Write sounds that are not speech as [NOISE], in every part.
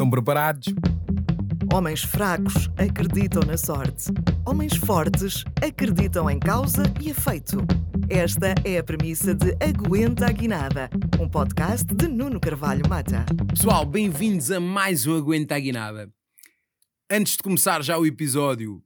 Estão preparados? Homens fracos acreditam na sorte. Homens fortes acreditam em causa e efeito. Esta é a premissa de Aguenta a Guinada, um podcast de Nuno Carvalho Mata. Pessoal, bem-vindos a mais um Aguenta a Guinada. Antes de começar já o episódio,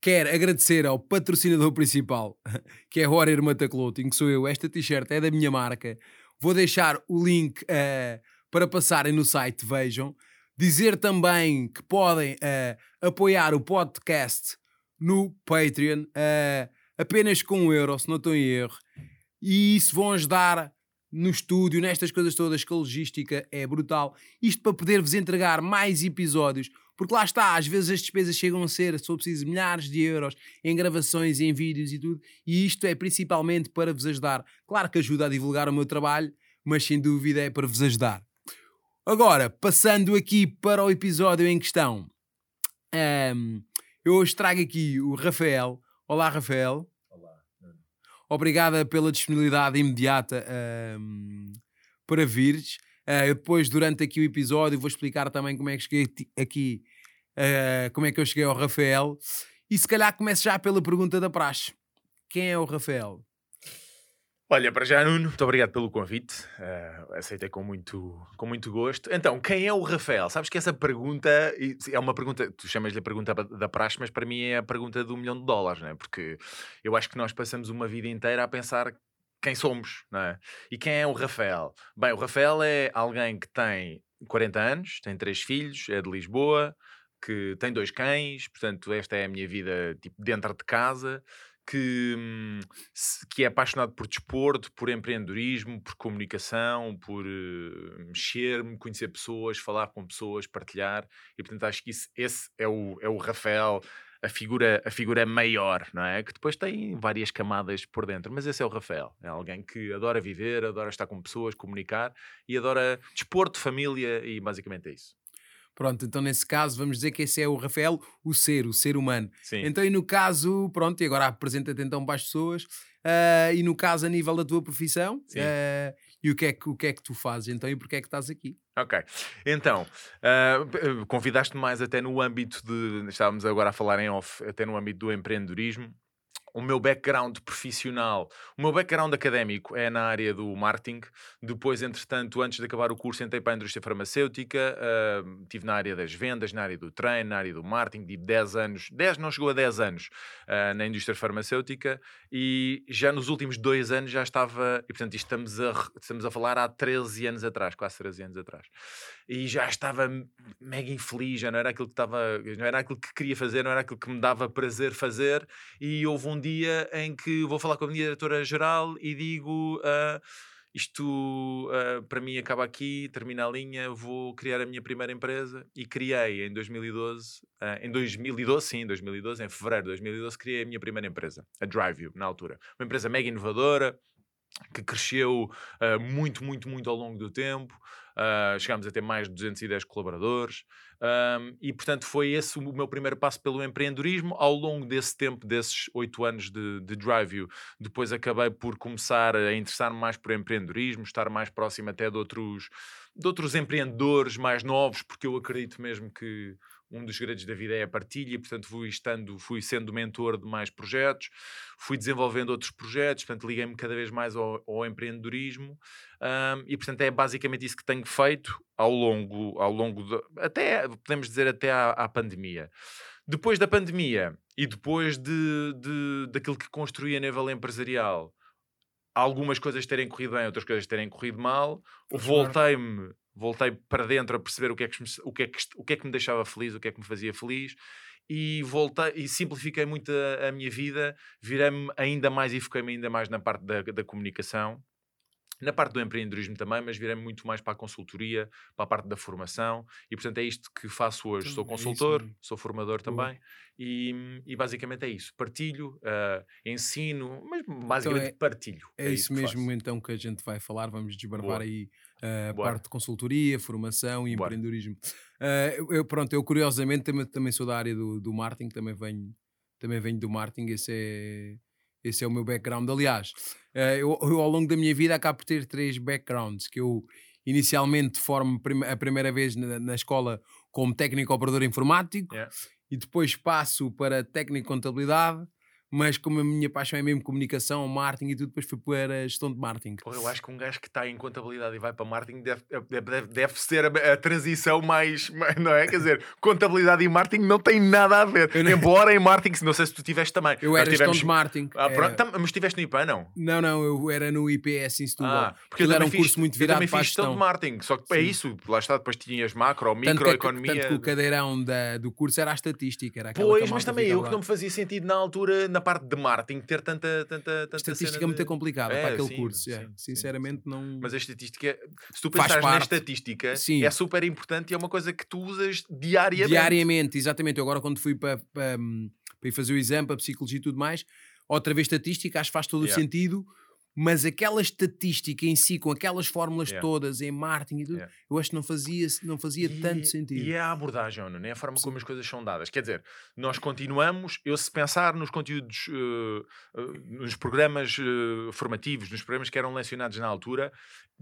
quero agradecer ao patrocinador principal, [LAUGHS] que é a Warrior Mata Clothing, que sou eu. Esta t-shirt é da minha marca. Vou deixar o link uh, para passarem no site, vejam. Dizer também que podem uh, apoiar o podcast no Patreon, uh, apenas com um euro, se não estou em erro. E isso vão ajudar no estúdio, nestas coisas todas, que a logística é brutal. Isto para poder-vos entregar mais episódios, porque lá está, às vezes as despesas chegam a ser, se for preciso, milhares de euros em gravações, em vídeos e tudo, e isto é principalmente para vos ajudar. Claro que ajuda a divulgar o meu trabalho, mas sem dúvida é para vos ajudar. Agora, passando aqui para o episódio em questão, um, eu hoje trago aqui o Rafael. Olá, Rafael. Olá. Obrigada pela disponibilidade imediata um, para vires. Uh, eu depois, durante aqui o episódio, vou explicar também como é que cheguei aqui, uh, como é que eu cheguei ao Rafael. E se calhar começo já pela pergunta da praxe. Quem é o Rafael? Olha, para já, Nuno, muito obrigado pelo convite. Uh, aceitei com muito, com muito gosto. Então, quem é o Rafael? Sabes que essa pergunta é uma pergunta, tu chamas-lhe a pergunta da praxe, mas para mim é a pergunta do milhão de dólares, não é? Porque eu acho que nós passamos uma vida inteira a pensar quem somos, não é? E quem é o Rafael? Bem, o Rafael é alguém que tem 40 anos, tem três filhos, é de Lisboa, que tem dois cães, portanto, esta é a minha vida tipo, dentro de casa que, hum, que é apaixonado por desporto, por empreendedorismo, por comunicação, por uh, mexer-me, conhecer pessoas, falar com pessoas, partilhar. E portanto acho que isso, esse é o, é o Rafael, a figura, a figura maior, não é? Que depois tem várias camadas por dentro. Mas esse é o Rafael. É alguém que adora viver, adora estar com pessoas, comunicar e adora desporto, família e basicamente é isso. Pronto, então nesse caso vamos dizer que esse é o Rafael, o ser, o ser humano. Sim. Então, e no caso, pronto, e agora apresenta-te então para as pessoas, uh, e no caso a nível da tua profissão, uh, e o que, é que, o que é que tu fazes então e porquê é que estás aqui? Ok, então, uh, convidaste-me mais até no âmbito de, estávamos agora a falar em off, até no âmbito do empreendedorismo, o meu background profissional, o meu background académico é na área do marketing. Depois, entretanto, antes de acabar o curso, entrei para a indústria farmacêutica. Uh, estive na área das vendas, na área do treino, na área do marketing. Tive 10 anos, 10 não chegou a 10 anos uh, na indústria farmacêutica. E já nos últimos dois anos já estava, e portanto, estamos a, estamos a falar há 13 anos atrás, quase 13 anos atrás e já estava mega infeliz, já não era aquilo que estava, não era aquilo que queria fazer, não era aquilo que me dava prazer fazer. E houve um dia em que vou falar com a minha diretora-geral e digo: uh, Isto uh, para mim acaba aqui, termina a linha, vou criar a minha primeira empresa. E criei em 2012, uh, ah, em 2012, sim, em 2012, em fevereiro de 2012, criei a minha primeira empresa, a DriveU, na altura. Uma empresa mega inovadora que cresceu muito, muito, muito ao longo do tempo. Uh, chegámos a ter mais de 210 colaboradores um, e, portanto, foi esse o meu primeiro passo pelo empreendedorismo. Ao longo desse tempo, desses oito anos de, de DriveU, depois acabei por começar a interessar-me mais por empreendedorismo, estar mais próximo até de outros, de outros empreendedores mais novos, porque eu acredito mesmo que um dos segredos da vida é a partilha, e, portanto fui estando, fui sendo mentor de mais projetos, fui desenvolvendo outros projetos, portanto liguei-me cada vez mais ao, ao empreendedorismo um, e portanto é basicamente isso que tenho feito ao longo, ao longo de, até, podemos dizer até à, à pandemia. Depois da pandemia e depois de, de, daquilo que construí a nível empresarial, algumas coisas terem corrido bem, outras coisas terem corrido mal, voltei-me voltei para dentro a perceber o que, é que, o, que é que, o que é que me deixava feliz, o que é que me fazia feliz e voltei e simplifiquei muito a, a minha vida, virei-me ainda mais e foquei-me ainda mais na parte da, da comunicação na parte do empreendedorismo também, mas virei muito mais para a consultoria, para a parte da formação, e portanto é isto que faço hoje. Sou é consultor, é sou formador também, e, e, basicamente é isso. Partilho, uh, ensino, mas basicamente então é, partilho. É, é isso, isso mesmo então que a gente vai falar, vamos desbravar aí uh, a parte de consultoria, formação e Boa. empreendedorismo. Uh, eu, pronto, eu curiosamente também, também sou da área do, do marketing, também venho, também venho do marketing, esse é esse é o meu background. Aliás, uh, eu, eu, ao longo da minha vida acabo por ter três backgrounds que eu inicialmente formo a primeira vez na, na escola como técnico operador informático Yeah. e depois passo para técnico de contabilidade, mas como a minha paixão é mesmo comunicação, marketing e tudo, depois fui para a gestão de marketing. Pô, eu acho que um gajo que está em contabilidade e vai para marketing deve, deve, deve- deve ser a, a transição mais, não é? Quer dizer, contabilidade e marketing não tem nada a ver. Não- Embora em marketing, não sei se tu tiveste também. Eu era gestão tivemos- de marketing. Ah, era- pronto, tam- mas estiveste no IPA, não? Não, não, eu era no IPS em Setúbal. Ah, porque eu era um fiz, curso muito virado para a fiz gestão de gestão. marketing, só que é Sim. isso, lá está, depois tinhas macro, microeconomia. tanto que o cadeirão da- do curso era a estatística. Era Pois, mas também eu que não me fazia sentido na altura, na parte de marketing, ter tanta. tanta, tanta Estatística é muito de- complicada É, para aquele sim, curso. é. sim, sim, Sinceramente, não. Mas a estatística, se tu pensares na estatística, Sim. é super importante e é uma coisa que tu usas diariamente. Diariamente, exatamente. Eu agora, quando fui para, para, hum, para ir fazer o exame, para psicologia e tudo mais, outra vez estatística, acho que faz todo Yeah. o sentido. Mas aquela estatística em si, com aquelas fórmulas Yeah. todas em marketing e tudo, Yeah. eu acho que não fazia, não fazia tanto E- sentido. E é a abordagem, não é? A forma como as coisas são dadas. Quer dizer, nós continuamos, eu se pensar nos conteúdos, eh, eh, nos programas eh, formativos, nos programas que eram lecionados na altura,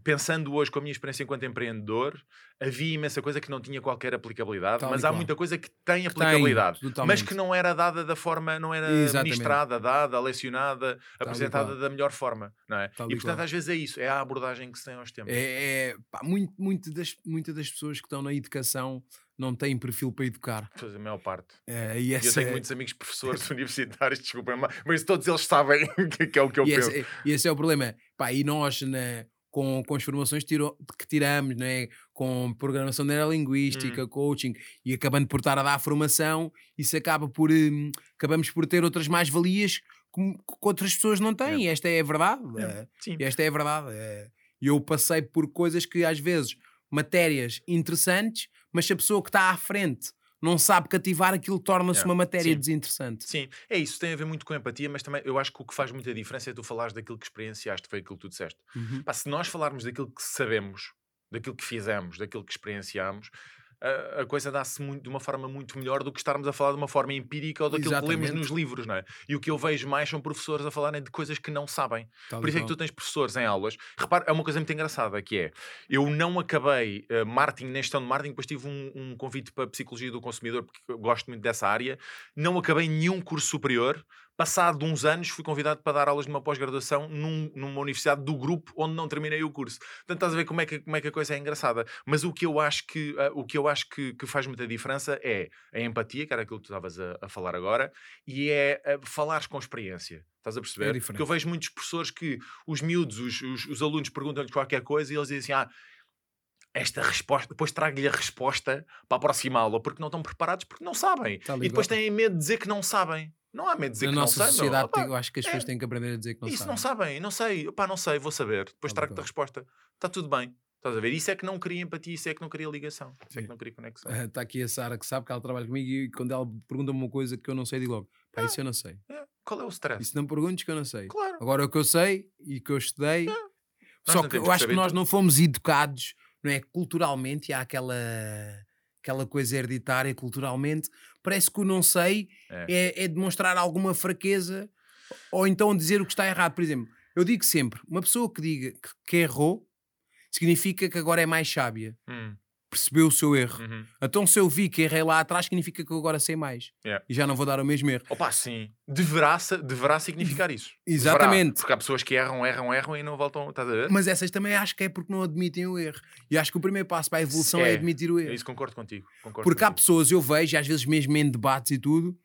pensando hoje com a minha experiência enquanto empreendedor, havia imensa coisa que não tinha qualquer aplicabilidade, Tal mas há muita coisa que tem Que tem, aplicabilidade. mas que não era dada da forma, não era Exatamente. ministrada, dada, lecionada, e apresentada da melhor forma, não é? Tal e portanto, às vezes é isso, é a abordagem que se tem aos tempos. É, é, pá, muito, muito das, muitas das pessoas que estão na educação não têm perfil para educar. Pois, A maior parte. É, e E eu essa tenho é- muitos amigos professores [LAUGHS] universitários, desculpem, mas- todos eles sabem [LAUGHS] que, que é o que eu e, penso. esse, e esse é o problema. Pá, e nós, na- com, com as formações tiro- que tiramos, né, com programação neurolinguística, coaching, e acabando por estar a dar a formação, isso acaba por. hum, acabamos por ter outras mais-valias que, que outras pessoas não têm. Esta é a verdade. é. E esta é a verdade. é. E eu passei por coisas que, às vezes, matérias interessantes, mas se a pessoa que está à frente não sabe cativar, aquilo torna-se Yeah. uma matéria Sim. desinteressante. Sim, é isso, tem a ver muito com empatia, mas também eu acho que o que faz muita diferença é tu falares daquilo que experienciaste, foi aquilo que tu disseste. Uhum. Pá, se nós falarmos daquilo que sabemos, daquilo que fizemos, daquilo que experienciamos, a, a coisa dá-se de uma forma muito melhor do que estarmos a falar de uma forma empírica ou daquilo que lemos Exatamente. nos livros, não é? E o que eu vejo mais são professores a falarem de coisas que não sabem. Por isso é que tu tens professores em aulas. Repara, é uma coisa muito engraçada que é, eu não acabei uh, marketing na gestão de marketing, depois tive um, um convite para psicologia do consumidor, porque eu gosto muito dessa área. Não acabei nenhum curso superior. Passado uns anos, fui convidado para dar aulas numa pós-graduação num- numa universidade do grupo onde não terminei o curso. Portanto, estás a ver como é que, como é que a coisa é engraçada. Mas o que eu acho que, uh, o que, eu acho que, que faz muita diferença é a empatia, que era aquilo que tu estavas a, a falar agora, e é uh, falares com experiência. Estás a perceber? diferente. Porque eu vejo muitos professores que os miúdos, os, os, os alunos perguntam-lhes qualquer coisa e eles dizem assim: ah, esta resposta, depois trago-lhe a resposta para a próxima aula, porque não estão preparados, porque não sabem. Tal E depois têm medo de dizer que não sabem. Não há medo de dizer Na que nossa não sei, meu. sociedade, Opá, eu acho que as pessoas é. têm que aprender a dizer que não isso sabem. não sabem, não sei. Opá, não sei, vou saber. Depois e trago-te a resposta. Está tudo bem. Estás a ver? Isso é que não cria empatia, isso é que não cria ligação, isso é que não cria conexão. Está [LAUGHS] aqui a Sara que sabe que ela trabalha comigo e quando ela pergunta-me uma coisa que eu não sei, digo logo: pá, isso eu não sei. É. Qual é o stress? Isso não perguntes que eu não sei. Claro. Agora o que eu sei e que eu estudei. Só não que eu acho que nós não fomos educados, não é? Culturalmente, e há aquela, aquela coisa hereditária culturalmente. Parece que o não sei É. é, é demonstrar alguma fraqueza ou então dizer o que está errado. Por exemplo, eu digo sempre: uma pessoa que diga que, que errou significa que agora é mais sábia, Hum, percebeu o seu erro. uhum. Então, se eu vi que errei lá atrás, significa que eu agora sei mais Yeah. e já não vou dar o mesmo erro. Opa, sim. Deverá, deverá significar isso. [LAUGHS] Exatamente. Deverá, porque há pessoas que erram, erram, erram e não voltam. Estás a ver? Mas essas também acho que é porque não admitem o erro. E acho que o primeiro passo para a evolução é, É, admitir o É erro. isso, concordo contigo. Concordo Porque há contigo. pessoas, eu vejo, às vezes mesmo em debates e tudo,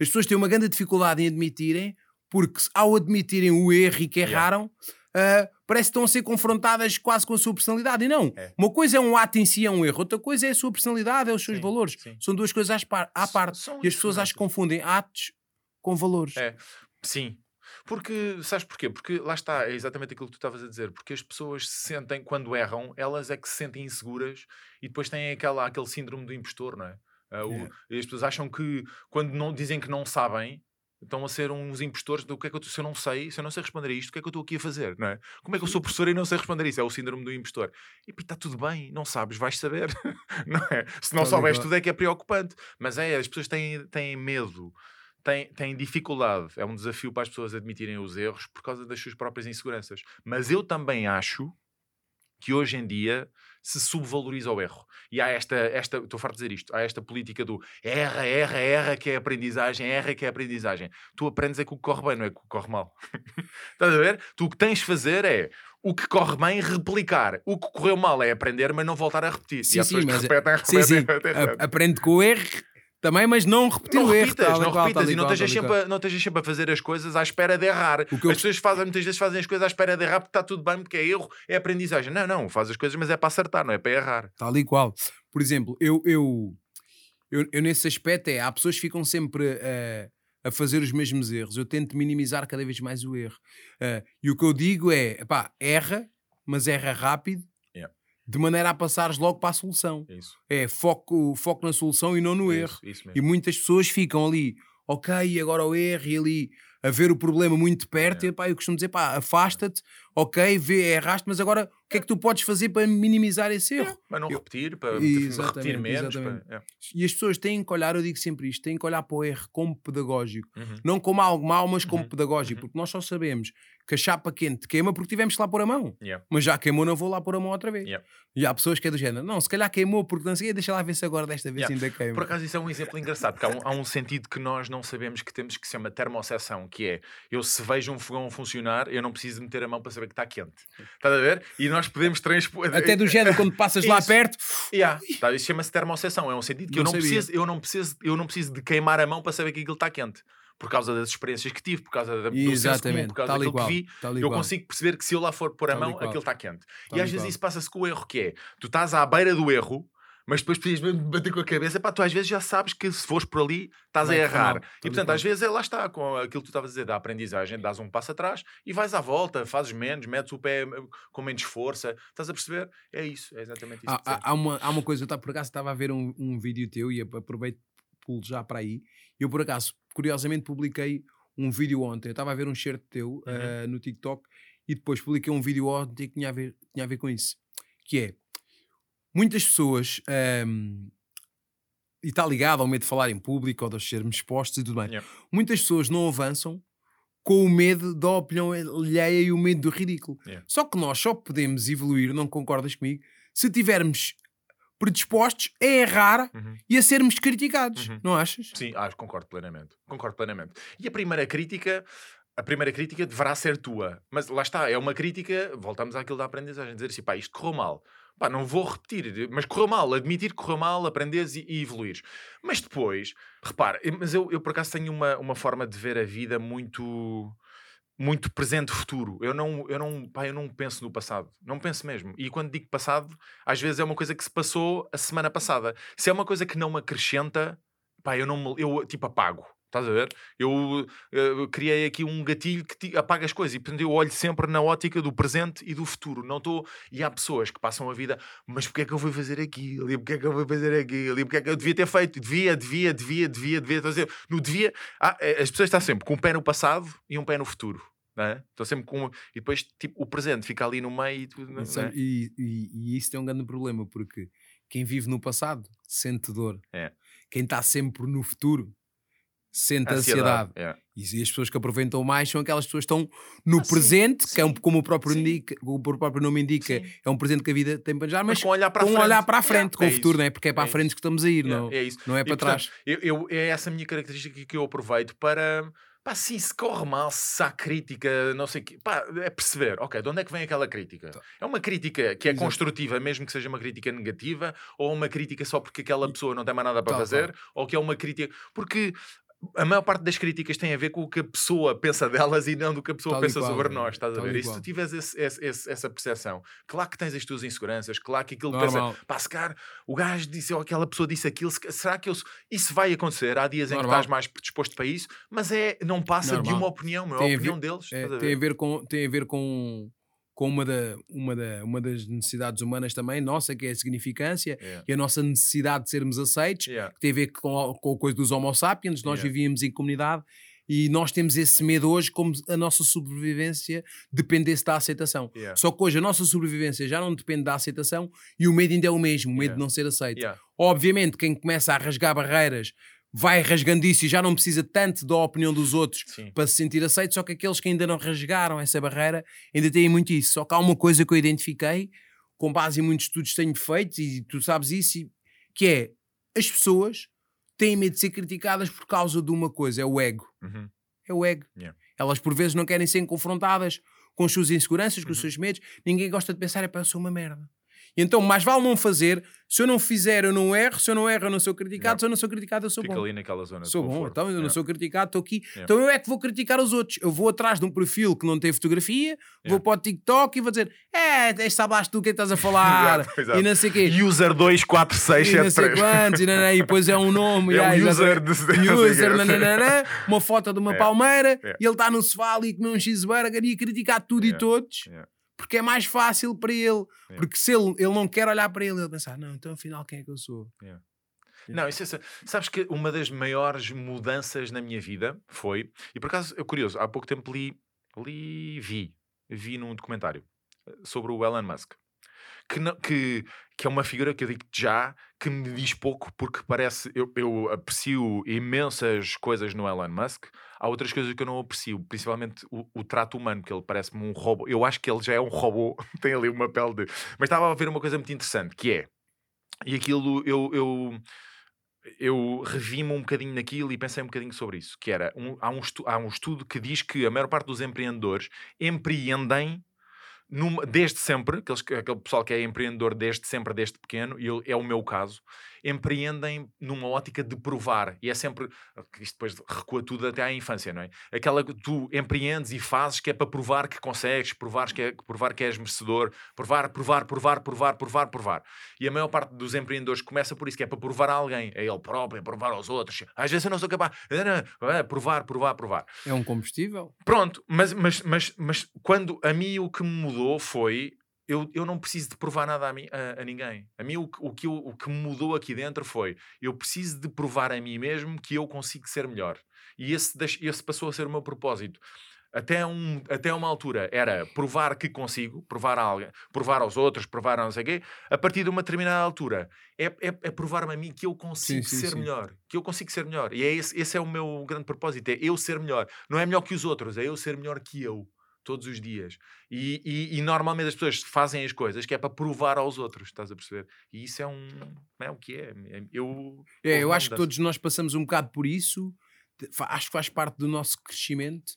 as pessoas têm uma grande dificuldade em admitirem, porque ao admitirem o erro e que Yeah. erraram, ah, parece que estão a ser confrontadas quase com a sua personalidade. E não. É. Uma coisa é um ato em si, é um erro. Outra coisa é a sua personalidade, é os seus Sim, valores. sim. São duas coisas par- à parte. são E as pessoas acho que confundem atos com valores. É. Sim. Porque, sabes porquê? Porque lá está, é exatamente aquilo que tu estavas a dizer. Porque as pessoas se sentem, quando erram, elas é que se sentem inseguras e depois têm aquela, aquele síndrome do impostor, não é? O- Yeah. e as pessoas acham que quando não dizem que não sabem, estão a ser uns impostores do que é que eu, se eu não sei, se eu não sei responder a isto, o que é que eu estou aqui a fazer, não é? Como é que eu sou professor e não sei responder isso? É o síndrome do impostor. E está tudo bem, não sabes, vais saber, [LAUGHS] não é? Se não Tá souberes tudo é que é preocupante. Mas é, as pessoas têm, têm medo, têm, têm dificuldade. É um desafio para as pessoas admitirem os erros por causa das suas próprias inseguranças. Mas eu também acho que hoje em dia se subvaloriza o erro. E há esta, esta estou farto de dizer isto, há esta política do erra, erra, erra, que é aprendizagem, erra, que é aprendizagem. Tu aprendes é que o que corre bem, não é que o que corre mal. [LAUGHS] Estás a ver? Tu o que tens de fazer é o que corre bem, replicar. O que correu mal é aprender, mas não voltar a repetir. Sim, e sim, pessoas que mas- repetem, Sim, repetem, sim. repetem, repetem. Aprende com o erro também, mas não repetir Não o erro. repitas, não qual, repitas e não estejas sempre, a- não estejas sempre a fazer as coisas à espera de errar. As pessoas fazem, muitas vezes fazem as coisas à espera de errar porque está tudo bem, porque é erro, é aprendizagem. Não, não, faz as coisas, mas é para acertar, não é para errar. Tal e qual. Por exemplo, eu, eu, eu, eu nesse aspecto é, há pessoas que ficam sempre eh, a fazer os mesmos erros. Eu tento minimizar cada vez mais o erro. Eh, e o que eu digo é, pá, erra, mas erra rápido. De maneira a passares logo para a solução. É isso. É foco, foco na solução e não no é erro. Isso, isso E muitas pessoas ficam ali, ok, agora o erro, e ali a ver o problema muito de perto. É. E, pá, eu costumo dizer, pá, afasta-te, ok, vê, erraste, mas agora o que é que tu podes fazer para minimizar esse erro? Para não repetir, para repetir menos. para- é. E as pessoas têm que olhar, eu digo sempre isto, têm que olhar para o erro como pedagógico. Uhum. Não como algo mau, mas como Uhum, pedagógico. uhum. Porque nós só sabemos que a chapa quente queima porque tivemos que lá pôr a mão. Yeah. Mas já queimou, não vou lá pôr a mão outra vez. Yeah. E há pessoas que é do género, não, se calhar queimou porque não sei, deixa lá ver se agora desta vez Yeah. ainda queima. Por acaso isso é um exemplo engraçado, porque há um, há um sentido que nós não sabemos que temos que se chama termoseção, que é, eu se vejo um fogão funcionar, eu não preciso meter a mão para saber que está quente. Estás a ver? E nós podemos transpor... [LAUGHS] Até do género, quando passas lá perto, Yeah. [LAUGHS] Tá, isso chama-se termoseção, é um sentido que eu Não não, sabia. preciso, eu, não preciso, eu não preciso de queimar a mão para saber que aquilo está quente. Por causa das experiências que tive, por causa da, do senso comum, exatamente, por causa tal daquilo qual. que vi, tal eu qual, consigo perceber que se eu lá for pôr a Tal mão, qual. aquilo está quente. tal e às vezes isso passa-se com o erro, que é, tu estás à beira do erro, mas depois precisas mesmo bater com a cabeça, pá, tu às vezes já sabes que se fores por ali, estás a errar. mal, E portanto, qual. às vezes é lá está, com aquilo que tu estavas a dizer da aprendizagem, dás um passo atrás e vais à volta, fazes menos, metes o pé eh, com menos força, estás a perceber? É isso, é exatamente isso. Há, há, uma, há uma coisa, eu tava, por acaso estava a ver um, um vídeo teu e ap- aproveito pulo já para aí. Eu, por acaso, curiosamente, publiquei um vídeo ontem. Eu estava a ver um shirt teu Uhum. eh, no TikTok e depois publiquei um vídeo ontem que tinha a ver, tinha a ver com isso. Que é, muitas pessoas, ehm, e está ligado ao medo de falar em público ou de sermos expostos e tudo bem, Yeah. muitas pessoas não avançam com o medo da opinião alheia e o medo do ridículo. Yeah. Só que nós só podemos evoluir, não concordas comigo, se tivermos predispostos a errar Uhum. e a sermos criticados, Uhum. não achas? Sim, acho, concordo plenamente. Concordo plenamente. E a primeira crítica, a primeira crítica deverá ser tua. Mas lá está, é uma crítica, voltamos àquilo da aprendizagem, dizer assim, pá, isto correu mal. Pá, não vou repetir, mas correu mal, admitir que correu mal, aprenderes e, e evoluires. Mas depois, repara, mas eu, eu por acaso tenho uma, uma forma de ver a vida muito muito presente futuro. Eu não, eu não, pá, eu não penso no passado. Não penso mesmo. E quando digo passado, às vezes é uma coisa que se passou a semana passada. Se é uma coisa que não me acrescenta, pá, eu não me, eu tipo apago. Estás a ver? Eu, eh, criei aqui um gatilho que ti- apaga as coisas e portanto eu olho sempre na ótica do presente e do futuro. Não estou. E há pessoas que passam a vida, mas porque é que eu vou fazer aquilo? E porque é que eu vou fazer aquilo? E porque é que eu devia ter feito? Devia, devia, devia, devia, devia. Estou a dizer, no devia. Ah, eh, as pessoas estão sempre com um pé no passado e um pé no futuro. Não é? Estão sempre com. E depois tipo, o presente fica ali no meio e tudo. não E, é? e, e- e isso tem um grande problema, porque quem vive no passado sente dor. É. Quem está sempre no futuro sente ansiedade. É. E as pessoas que aproveitam mais são aquelas pessoas que estão no Ah, sim, presente, que é um, sim, como, o próprio sim. indica, o próprio nome indica, Sim. é um presente que a vida tem para já, Mas mas com um olhar para a frente. olhar para a É, frente, com é o futuro, não é? Porque é para É a frente isso. que estamos a ir, É, não, é isso. não é E, para portanto, trás. Eu, eu- é essa a minha característica que eu aproveito para. Pá, sim, se corre mal, se há crítica, não sei o quê. Pá, é perceber, ok, de onde é que vem aquela crítica? Tá. É uma crítica que é Exato. construtiva, mesmo que seja uma crítica negativa, ou uma crítica só porque aquela pessoa não tem mais nada para Tal, fazer, ou que é uma crítica. Porque. A maior parte das críticas tem a ver com o que a pessoa pensa delas e não do que a pessoa Tal pensa qual, sobre é. nós, estás a Tal e ver? E se tu tiveres esse- esse- essa percepção, claro que tens as tuas inseguranças, claro que aquilo Normal. pensa, pá, se calhar o gajo disse ou aquela pessoa disse aquilo, será que eu. Isso vai acontecer? Há dias em que Normal. estás mais predisposto para isso, mas é, não passa de Normal. uma opinião, meu, é a a ver- opinião deles. É, a tem a ver com, tem a ver com, com uma, da, uma, da, uma das necessidades humanas também, nossa, que é a significância Yeah. e a nossa necessidade de sermos aceitos, Yeah. que tem a ver com, com a coisa dos homo sapiens, nós Yeah. vivíamos em comunidade e nós temos esse medo hoje como a nossa sobrevivência dependesse da aceitação. Yeah. Só que hoje a nossa sobrevivência já não depende da aceitação e o medo ainda é o mesmo, o medo de não ser aceito. Obviamente, quem começa a rasgar barreiras vai rasgando isso e já não precisa tanto da opinião dos outros Sim. para se sentir aceito, só que aqueles que ainda não rasgaram essa barreira ainda têm muito isso. Só que há uma coisa que eu identifiquei: com base em muitos estudos que tenho feito, e tu sabes isso, e- que é as pessoas têm medo de ser criticadas por causa de uma coisa, é o ego. Uhum. É o ego. Yeah. Elas por vezes não querem ser confrontadas com as suas inseguranças, com os Uhum. seus medos. Ninguém gosta de pensar, é para eu sou uma merda. E então, mais vale não fazer. Se eu não fizer, eu não erro. Se eu não erro, eu não sou criticado. Yeah. Se eu não sou criticado, eu sou Fica bom. ali naquela zona. Sou bom, então eu não Yeah. sou criticado, estou aqui. Yeah. Então eu é que vou criticar os outros. Eu vou atrás de um perfil que não tem fotografia, vou para o TikTok e vou dizer: É, este sabes tu o que é estás a [LAUGHS] falar Exato, exato. e não sei o quê. User E não sei 24673. quantos, e, não, não, e depois é um nome. [LAUGHS] É um user exatamente. de. [LAUGHS] não user, nananana, uma foto de uma É, palmeira é. e ele está no sofá ali a comer um cheeseburger e a criticar tudo e É, todos é. Porque é mais fácil para ele. É. Porque se ele, ele não quer olhar para ele, ele pensar, não, então afinal quem é que eu sou? Não, isso é, sabes que uma das maiores mudanças na minha vida foi, e por acaso é curioso, há pouco tempo li, li vi, vi num documentário eh, sobre o Elon Musk, que, não- que, que é uma figura que eu digo já que me diz pouco porque parece, eu, eu aprecio imensas coisas no Elon Musk, há outras coisas que eu não aprecio, principalmente o, o trato humano, que ele parece-me um robô, eu acho que ele já é um robô, [LAUGHS] tem ali uma pele de... Mas estava a ver uma coisa muito interessante, que é, e aquilo eu, eu, eu revi-me um bocadinho naquilo e pensei um bocadinho sobre isso, que era, um- há, um estu- há um estudo que diz que a maior parte dos empreendedores empreendem numa- desde sempre, aqueles, que- aquele pessoal que é empreendedor desde sempre, desde pequeno, e eu- é o meu caso, empreendem numa ótica de provar, e é sempre, isto depois recua tudo até à infância, não é? Aquela que tu empreendes e fazes que é para provar que consegues, provar que, é, provar que és merecedor, provar, provar, provar, provar, provar, provar. E a maior parte dos empreendedores começa por isso, que é para provar a alguém, a ele próprio, é provar aos outros. Às vezes eu não sou capaz, é provar, provar, provar. É um combustível? Pronto, mas, mas, mas, mas quando a mim o que me mudou foi. Eu, eu não preciso de provar nada a, mim, a, a ninguém. A mim o, que- o, que eu- o que me mudou aqui dentro foi eu preciso de provar a mim mesmo que eu consigo ser melhor. E esse, esse passou a ser o meu propósito. Até, um, até uma altura era provar que consigo, provar a alguém, provar aos outros, provar a não sei o quê. A partir de uma determinada altura é, é, é provar-me a mim que eu consigo sim, ser sim. melhor. Que eu consigo ser melhor. E é esse, esse é o meu grande propósito: é eu ser melhor. Não é melhor que os outros, é eu ser melhor que eu. Todos os dias. E, e- e normalmente as pessoas fazem as coisas que é para provar aos outros, estás a perceber? E isso é um. É o que é. é- Eu, É, eu acho que todos nós passamos um bocado por isso, acho que faz parte do nosso crescimento,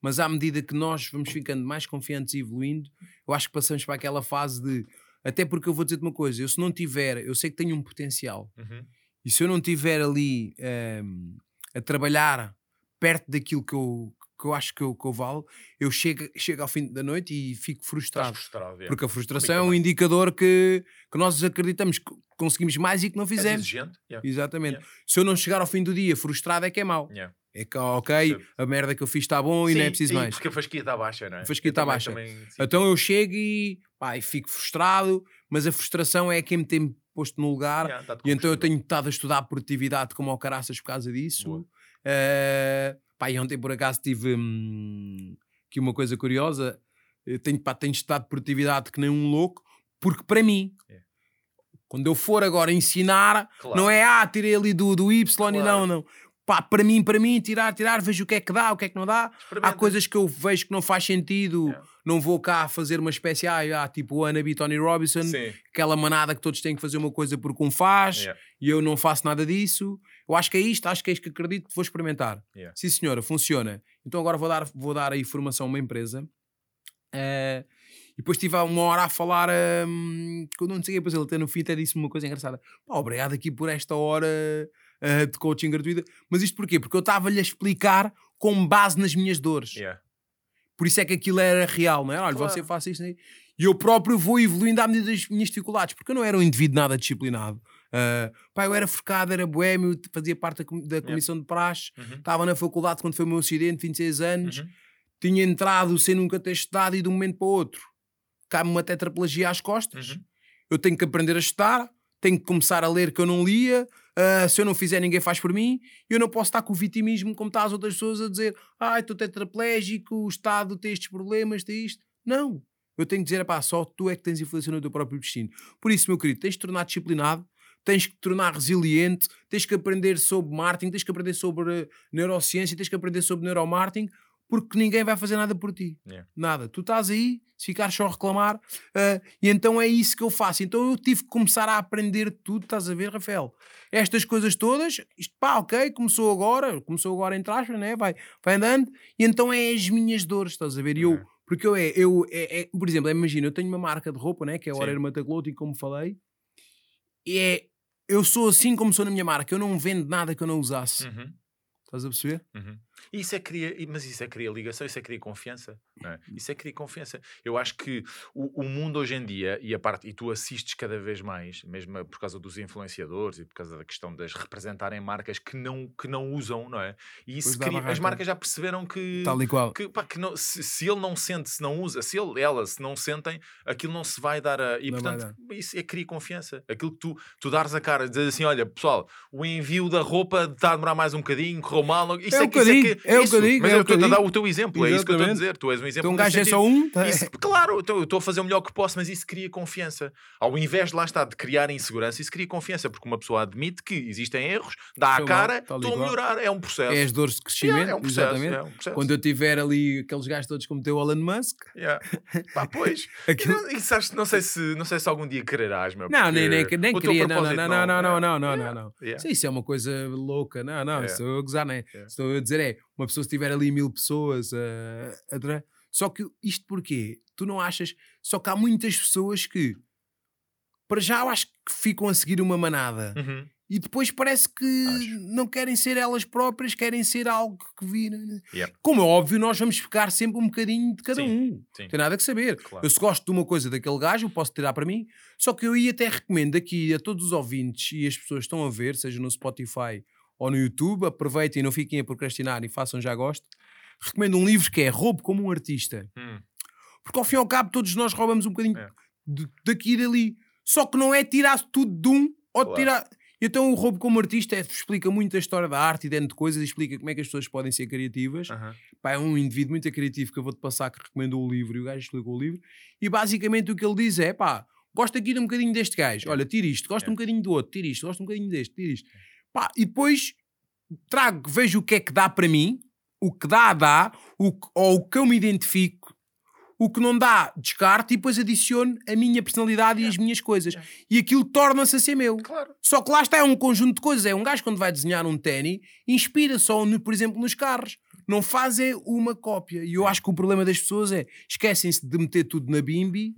mas à medida que nós vamos ficando mais confiantes e evoluindo, eu acho que passamos para aquela fase de. Até porque eu vou dizer-te uma coisa, eu se não tiver, eu sei que tenho um potencial, Uhum. e se eu não tiver ali ehm, a trabalhar perto daquilo que eu, que eu acho que eu, que eu valo, eu chego, chego ao fim da noite e fico frustrado. frustrado. é. Porque a frustração é um indicador que, que nós acreditamos que conseguimos mais e que não fizemos. exigente? Yeah. Exatamente. Yeah. Se eu não chegar ao fim do dia frustrado é que é mau. Yeah. É que, ok, Percebo. a merda que eu fiz está bom e não é Sim, preciso e mais. Porque a fasquia está baixa, não é? A fasquia está baixa. também Então eu chego e, pá, e fico frustrado, mas a frustração é quem me tem posto no lugar. Yeah, E então eu tenho estado a estudar produtividade como ao caraças por causa disso. Boa. Pá, e ontem por acaso tive hum, aqui uma coisa curiosa. Eu tenho, pá, tenho estudado produtividade que nem um louco, porque para mim, É. quando eu for agora ensinar, Claro. não é ah, tirei ali do, do Y e Claro. não, não. Pá, para mim, para mim, tirar, tirar, vejo o que é que dá, o que é que não dá. Há coisas que eu vejo que não faz sentido, Yeah. não vou cá fazer uma espécie, ah, tipo o Anna B. Tony Robinson, Sim. aquela manada que todos têm que fazer uma coisa porque um faz Yeah. e eu não faço nada disso. Eu acho que é isto, acho que é isto que acredito que vou experimentar. Yeah. Sim, senhora, funciona. Então agora vou dar, vou dar aí formação a uma empresa. eh, e depois estive uma hora a falar, que eu não sei, depois ele até no fim até disse-me uma coisa engraçada. Pá, obrigado aqui por esta hora eh, de coaching gratuita. Mas isto porquê? Porque eu estava-lhe a explicar com base nas minhas dores. Yeah. Por isso é que aquilo era real, não é? Olha, Claro. você faz isto aí. E eu próprio vou evoluindo à medida das minhas dificuldades, porque eu não era um indivíduo nada disciplinado. Ah, pá, eu era focado, era boémio, fazia parte da, com- da comissão de praxe, Uhum. estava na faculdade quando foi o meu acidente, 26 anos, Uhum. tinha entrado sem nunca ter estudado e de um momento para o outro cai-me uma tetraplegia às costas. Uhum. Eu tenho que aprender a estudar, tenho que começar a ler que eu não lia. ah, se eu não fizer, ninguém faz por mim. Eu não posso estar com o vitimismo como está as outras pessoas a dizer: ai, estou tetraplégico, o Estado tem estes problemas, tem isto. Não. Eu tenho que dizer: pá, só tu é que tens influência no teu próprio destino. Por isso, meu querido, tens de tornar disciplinado, tens que te tornar resiliente, tens que aprender sobre marketing, tens que aprender sobre neurociência, tens que aprender sobre neuromarketing, porque ninguém vai fazer nada por ti. Yeah. Nada. Tu estás aí, se ficares só a reclamar, ah, e então é isso que eu faço. Então eu tive que começar a aprender tudo, estás a ver, Rafael? Estas coisas todas, isto pá, ok, começou agora, começou agora entre aspas, né? vai, vai andando, e então é as minhas dores, estás a ver? E eu, porque eu é, eu, é, é- por exemplo, imagina, eu tenho uma marca de roupa, né? que é a. Horeiro Mataclothing, como falei, e é, eu sou assim como sou na minha marca, eu não vendo nada que eu não usasse, Uhum, estás a perceber? uhum. Isso é cria, mas isso é cria ligação, isso é cria confiança. é? Isso é cria confiança. Eu acho que o, o mundo hoje em dia, e a parte, e tu assistes cada vez mais, mesmo por causa dos influenciadores e por causa da questão das representarem marcas que não, que não usam, não é? E isso cria- as marcas já perceberam que. Tal e qual. que, pá, que não, se, se ele não sente, se não usa, se ele, ela se não sentem, aquilo não se vai dar a. E Não portanto, isso é cria confiança. Aquilo que tu, tu dares a cara, dizer assim: olha, pessoal, o envio da roupa está a demorar mais um bocadinho, correu mal. não- Isso É um que- isso bocadinho, que- é isso, bocadinho, Mas é eu estou a dar o teu exemplo, é isso que eu estou a Exatamente. dizer. Tu és um exemplo. Então um gajo é só um? Isso, claro, eu estou- eu a fazer o melhor que posso, mas isso cria confiança. Ao invés de lá estar de criar insegurança, isso cria confiança, porque uma pessoa admite que existem erros, dá a cara, e estou a melhorar. É um processo. é as dores de crescimento, Yeah, é um processo, exatamente. é um processo. Quando eu tiver ali aqueles gajos todos como o teu Elon Musk, Yeah. Pá, pois. [LAUGHS] aquilo... Não, isso acho, não, sei se, não sei se algum dia quererás, meu. Não, nem, nem, nem o queria, não, não, não, não, não, não, não, não, Yeah, não, yeah. Isso é uma coisa louca, não, não, É. estou eu a gozar, não é? É. Estou eu a dizer, é, uma pessoa se tiver ali mil pessoas a, Só que isto porquê? Tu não achas? Só que há muitas pessoas que, para já, eu acho que ficam a seguir uma manada. Uhum. E depois parece que Acho. não querem ser elas próprias, querem ser algo que viram. Yep. Como é óbvio, nós vamos ficar sempre um bocadinho de cada Sim, um. sim. Tem nada que saber. Claro. Eu se gosto de uma coisa daquele gajo, eu posso tirar para mim. Só que eu ia até recomendo aqui a todos os ouvintes e as pessoas que estão a ver, seja no Spotify ou no YouTube, aproveitem e não fiquem a procrastinar e façam já gosto. Recomendo um livro que é Roubo como um Artista. Hum. Porque ao fim e ao cabo todos nós roubamos um bocadinho É. de- daqui e dali. Só que não é tirar tudo de um ou Claro. tirar. Então o roubo como artista é- explica muito a história da arte e dentro de coisas, explica como é que as pessoas podem ser criativas. Aham. Pá, é um indivíduo muito criativo que eu vou-te passar que recomendou o livro e o gajo explicou o livro. E basicamente o que ele diz é: pá, gosto aqui de um bocadinho deste gajo, olha, tira isto, gosto um Yeah. bocadinho do outro, tira isto, gosto um bocadinho deste, tira isto. Pá, e depois trago, vejo o que é que dá para mim, o que dá, dá, o que, ou o que eu me identifico, o que não dá, descarto e depois adiciono a minha personalidade e as minhas coisas. Yeah. E aquilo torna-se a ser meu. Claro. Só que lá está, é um conjunto de coisas. É um gajo quando vai desenhar um ténis, inspira só, no- por exemplo, nos carros. Não faz é uma cópia. E eu acho que o problema das pessoas é esquecem-se de meter tudo na bimbi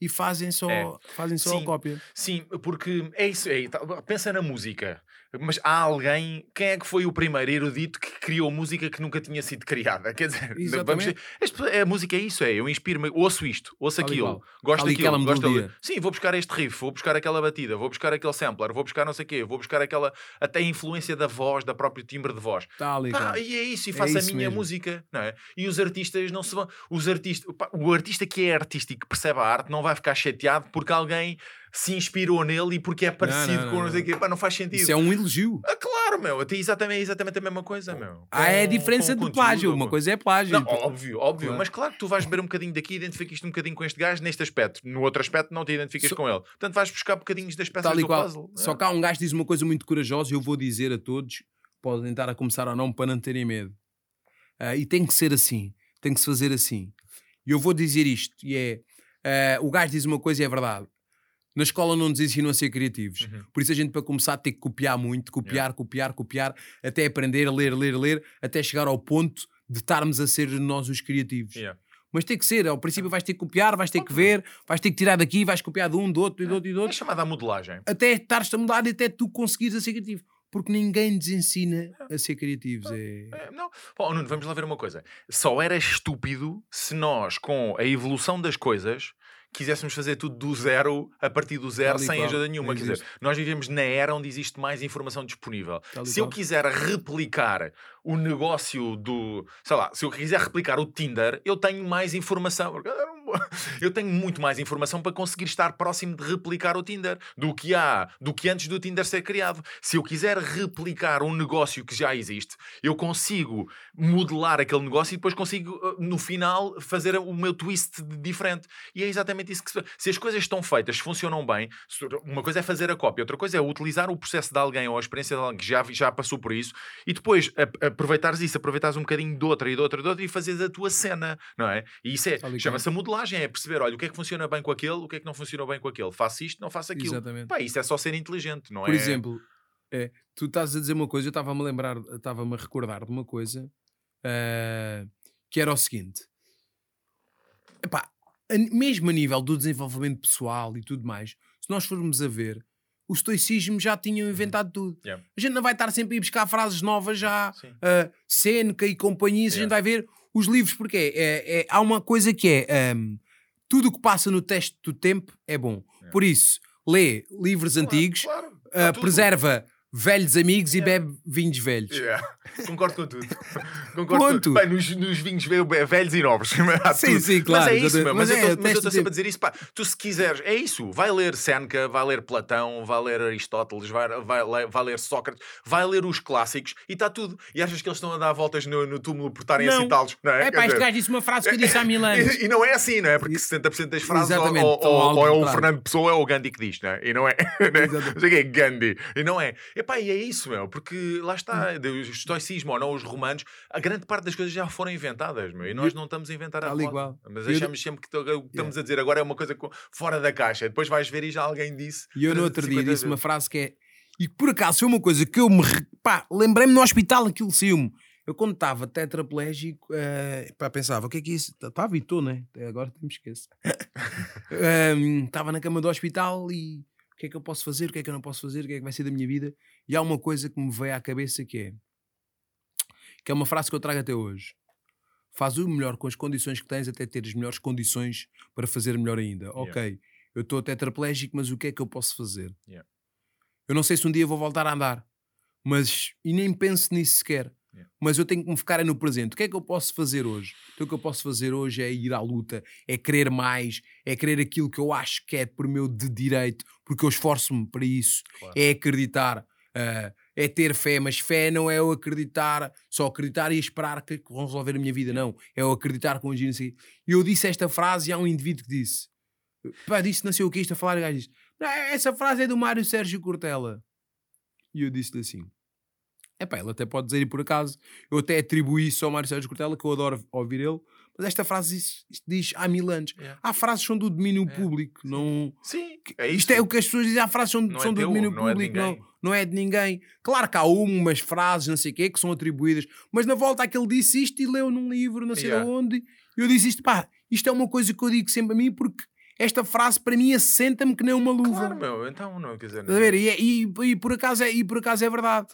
e fazem só, É. fazem só a cópia. Sim, porque é isso. É, pensa na música. Mas há alguém, quem é que foi o primeiro erudito que criou música que nunca tinha sido criada? [LAUGHS] Quer dizer, vamos Exatamente. pessoas- a música é isso, é. Eu inspiro-me, ouço isto, ouço Tal aquilo, gosto Ali daquilo, gosto ali. Sim, vou buscar este riff, vou buscar aquela batida, vou buscar aquele sampler, vou buscar não sei o quê, vou buscar aquela. até a influência da voz, da própria timbre de voz. Está ali, Pá, e é isso, e É faço a isso minha mesmo. música, não é? E os artistas não se vão. Os artistas, pá, o artista que é artista e que percebe a arte não vai ficar chateado porque alguém se inspirou nele e porque é parecido não, com não, não sei o quê. Pá, não faz sentido. Isso é um elogio. Ah, claro, meu. Até exatamente, é exatamente a mesma coisa, meu. Ah, é a Com- diferença com de plágio. Uma coisa é plágio. Não, óbvio, óbvio. Claro. Mas claro que tu vais beber um bocadinho daqui e identificas-te um bocadinho com este gajo neste aspecto. No outro aspecto não te identificas So- com ele. Portanto, vais buscar bocadinhos das peças Tal do qual. puzzle. Só É. que há um gajo diz uma coisa muito corajosa e eu vou dizer a todos, podem estar a começar ou não, para não terem medo. Ah, e tem que ser assim, tem que se fazer assim. E eu vou dizer isto, e é, ah, o gajo diz uma coisa e é verdade. Na escola não nos ensinam a ser criativos. Uhum. Por isso a gente, para começar, tem que copiar muito, copiar, copiar, copiar, até aprender a ler, ler, ler, até chegar ao ponto de estarmos a ser nós os criativos. Yeah. Mas tem que ser, ao princípio vais ter que copiar, vais ter que ver, vais ter que tirar daqui, vais copiar de um, do outro, e do outro, e do É outro chamada a modelagem. até estares a mudar e até tu conseguires a ser criativo. Porque ninguém nos ensina a ser criativos. É... É, não. Bom, Nuno, vamos lá ver uma coisa. Só era estúpido se nós, com a evolução das coisas, quiséssemos fazer tudo do zero, a partir do zero, Tal sem ajuda nenhuma. Quer dizer, nós vivemos na era onde existe mais informação disponível. Tal Se eu quiser replicar o negócio do. Sei lá, se eu quiser replicar o Tinder, eu tenho mais informação. [LAUGHS] Eu tenho muito mais informação para conseguir estar próximo de replicar o Tinder do que há, do que antes do Tinder ser criado. Se eu quiser replicar um negócio que já existe, eu consigo modelar aquele negócio e depois consigo, uh, no final, fazer o meu twist diferente. E é exatamente exatamente isso que se... Se as coisas estão feitas, funcionam bem, uma coisa é fazer a cópia, outra coisa é utilizar o processo de alguém ou a experiência de alguém que já, já passou por isso e depois aproveitares isso, aproveitares um bocadinho de outra e de outra e de outra e fazeres a tua cena, não é? E isso é, chama-se a modelagem, é perceber, olha, o que é que funciona bem com aquele, o que é que não funciona bem com aquele. Faço isto, não faço aquilo. Exatamente. Pá, isso é só ser inteligente, não por é? Por exemplo, é, tu estás a dizer uma coisa, eu estava-me a lembrar, estava-me a recordar de uma coisa uh, que era o seguinte: epá, mesmo a nível do desenvolvimento pessoal e tudo mais, se nós formos a ver, o estoicismo já tinham uhum. inventado tudo. Yeah. A gente não vai estar sempre a ir buscar frases novas já, uh, Seneca e companhia, yeah. a gente vai ver os livros, porque é, é, é há uma coisa que é um, tudo o que passa no teste do tempo é bom. Yeah. Por isso, lê livros claro, antigos, claro. Uh, preserva velhos amigos yeah. e bebe vinhos velhos. Yeah. Concordo com tudo. [LAUGHS] Concordo Ponto. Com tudo. Bem, nos, nos vinhos velhos e novos. [LAUGHS] sim, sim, claro. Mas é isso, mas, mas, é, eu estou sempre a dizer isso. Pá, tu, se quiseres, é isso. Vai ler Seneca, vai ler Platão, vai ler Aristóteles, vai, vai, vai ler Sócrates, vai ler os clássicos e está tudo. E achas que eles estão a dar voltas no, no túmulo por estarem a citá-los? Não é? É pá, este gajo disse uma frase que eu disse há [LAUGHS] mil anos. E, e, não é assim, não é? Porque 70% das frases ou, ou, ou, ou, é o Fernando Pessoa ou é o Gandhi que diz, não é? E não é. Não é? é Gandhi. E não é. Epá, e é isso, meu. Porque lá está, hum. o estoicismo ou não, os romanos, a grande parte das coisas já foram inventadas, meu. E nós não estamos a inventar a roda. igual. Mas achamos eu... sempre que o que estamos a dizer agora é uma coisa fora da caixa. Depois vais ver e já alguém disse. E eu no outro dia disse uma frase que é. E por acaso foi uma coisa que eu me. Pá, lembrei-me no hospital aquilo saiu-me. Eu quando estava tetraplégico, uh, pá, pensava, o que é que é isso? Estava e estou, né? Agora me esqueço. [LAUGHS] Estava um, na cama do hospital e que é que eu posso fazer, o que é que eu não posso fazer, o que é que vai ser da minha vida. E há uma coisa que me veio à cabeça que é que é uma frase que eu trago até hoje. Faz o melhor com as condições que tens até ter as melhores condições para fazer melhor ainda. Yeah. Ok, eu estou tetraplégico, mas o que é que eu posso fazer? Yeah. Eu não sei se um dia vou voltar a andar, mas e nem penso nisso sequer. Yeah. Mas eu tenho que me ficar no presente. O que é que eu posso fazer hoje? Então, o que eu posso fazer hoje é ir à luta, é querer mais, é querer aquilo que eu acho que é por meu de direito, porque eu esforço-me para isso, claro. é acreditar. Uh, é ter fé, mas fé não é eu acreditar, só acreditar e esperar que vão resolver a minha vida, não. É eu acreditar com o E eu disse esta frase e há um indivíduo que disse: pá, disse, nasceu o que isto a falar, e o gajo disse: essa frase é do Mário Sérgio Cortella. E eu disse-lhe assim: é pá, ele até pode dizer, e por acaso, eu até atribuí isso ao Mário Sérgio Cortella, que eu adoro ouvir ele, mas esta frase isto, isto diz há mil anos. Yeah. Há frases que são do domínio yeah. público. Sim. Não... Sim, é Isto é o que as pessoas dizem, há frases são, são é do teu, domínio não é público, é não, não é de ninguém. Claro que há umas frases, não sei o quê, que são atribuídas, mas na volta aquele disse isto e leu num livro, não sei yeah. onde, eu disse isto, pá, isto é uma coisa que eu digo sempre a mim porque esta frase para mim assenta-me que nem uma luva. Claro, meu, então não quer dizer. Ver, e, é, e, e, por acaso é, e por acaso é verdade.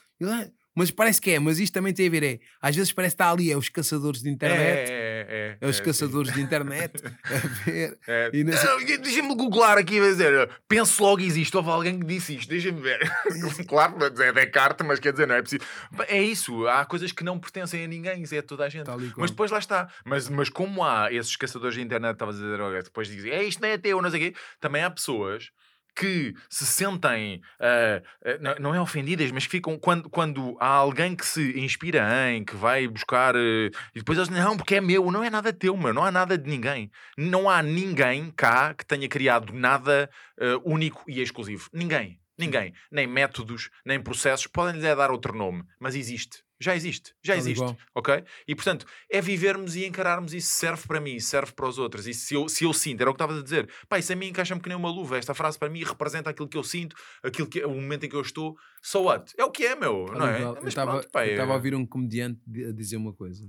Mas parece que é, mas isto também tem a ver, é. Às vezes parece que está ali, é os caçadores de internet. É, é, é. é os é, caçadores de internet. [LAUGHS] a ver. É. Deixa-me googlar aqui, vai dizer, penso logo existe, houve alguém que disse isto, deixa-me ver. [LAUGHS] claro, é Descartes, mas quer dizer, não é preciso. É isso, há coisas que não pertencem a ninguém, é toda a gente. Mas depois lá está. Mas, mas como há esses caçadores de internet, estavas a dizer, depois dizem, é isto não é teu, não sei o quê, também há pessoas que se sentem, uh, não é ofendidas, mas que ficam, quando, quando há alguém que se inspira em, que vai buscar, uh, e depois eles, não, porque é meu, não é nada teu, meu, não há nada de ninguém. Não há ninguém cá que tenha criado nada uh, único e exclusivo. Ninguém. Ninguém. Nem métodos, nem processos. Podem-lhe dar outro nome, mas existe. Já existe, já existe, ok? E portanto, é vivermos e encararmos isso serve para mim, serve para os outros. E se eu, se eu sinto, era o que estava a dizer, pá, isso a mim encaixa-me que nem uma luva. Esta frase para mim representa aquilo que eu sinto, aquilo que é o momento em que eu estou. So what? É o que é, meu, não é? Eu estava é... a ouvir um comediante a dizer uma coisa.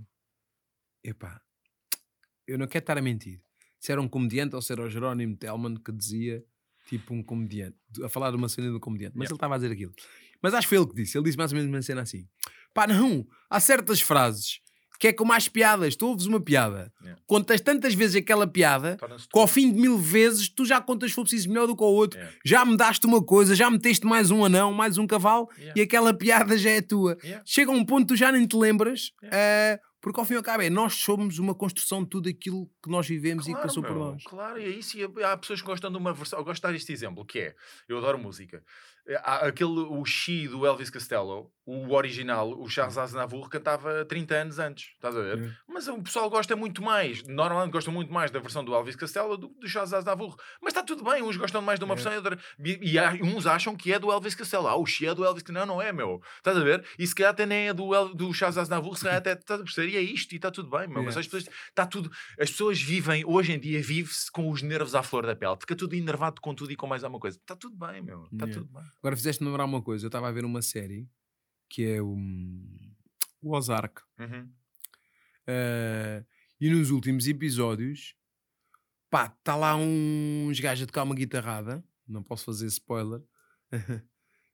Epá, eu não quero estar a mentir. Se era um comediante ou se era o Jerónimo Telman que dizia, tipo um comediante, a falar de uma cena do comediante, mas yeah. ele estava a dizer aquilo. Mas acho que foi ele que disse. Ele disse mais ou menos uma cena assim. Pá, não. Há certas frases que é como as piadas. Tu ouves uma piada, yeah. contas tantas vezes aquela piada, que ao fim de mil vezes tu já contas se for preciso melhor do que o outro. Yeah. Já me daste uma coisa, já meteste mais um anão, mais um cavalo yeah. e aquela piada já é tua. Chega a um ponto que tu já nem te lembras. Uh, Porque ao fim e ao cabo é nós somos uma construção de tudo aquilo que nós vivemos e que passou por meu, nós. Claro, e é isso. E há pessoas que gostam de uma versão. Eu gosto de dar este exemplo, que é: eu adoro música. Aquele, o She do Elvis Costello, o original, o Charles Aznavour cantava 30 anos antes, estás a ver? É. Mas o pessoal gosta muito mais, normalmente gosta muito mais da versão do Elvis Costello do que do Charles Aznavour. Mas está tudo bem, uns gostam mais de uma É. versão e outra. E, e há- uns acham que é do Elvis Costello. Ah, o She é do Elvis Costello. Não, não é, meu. Estás a ver? E se calhar até nem é do, El- do Charles Aznavour, se calhar até estás a perceber. E é isto, e está tudo bem, meu. Mas É. as pessoas, está tudo, as pessoas vivem, hoje em dia, vive-se com os nervos à flor da pele. Fica tudo enervado com tudo e com mais alguma coisa. Está tudo bem, meu. Está tudo bem. Agora fizeste-me lembrar uma coisa. Eu estava a ver uma série que é o, o Ozark. Uhum. Eh, e nos últimos episódios, pá, está lá uns gajos a tocar uma guitarrada. Não posso fazer spoiler. [LAUGHS]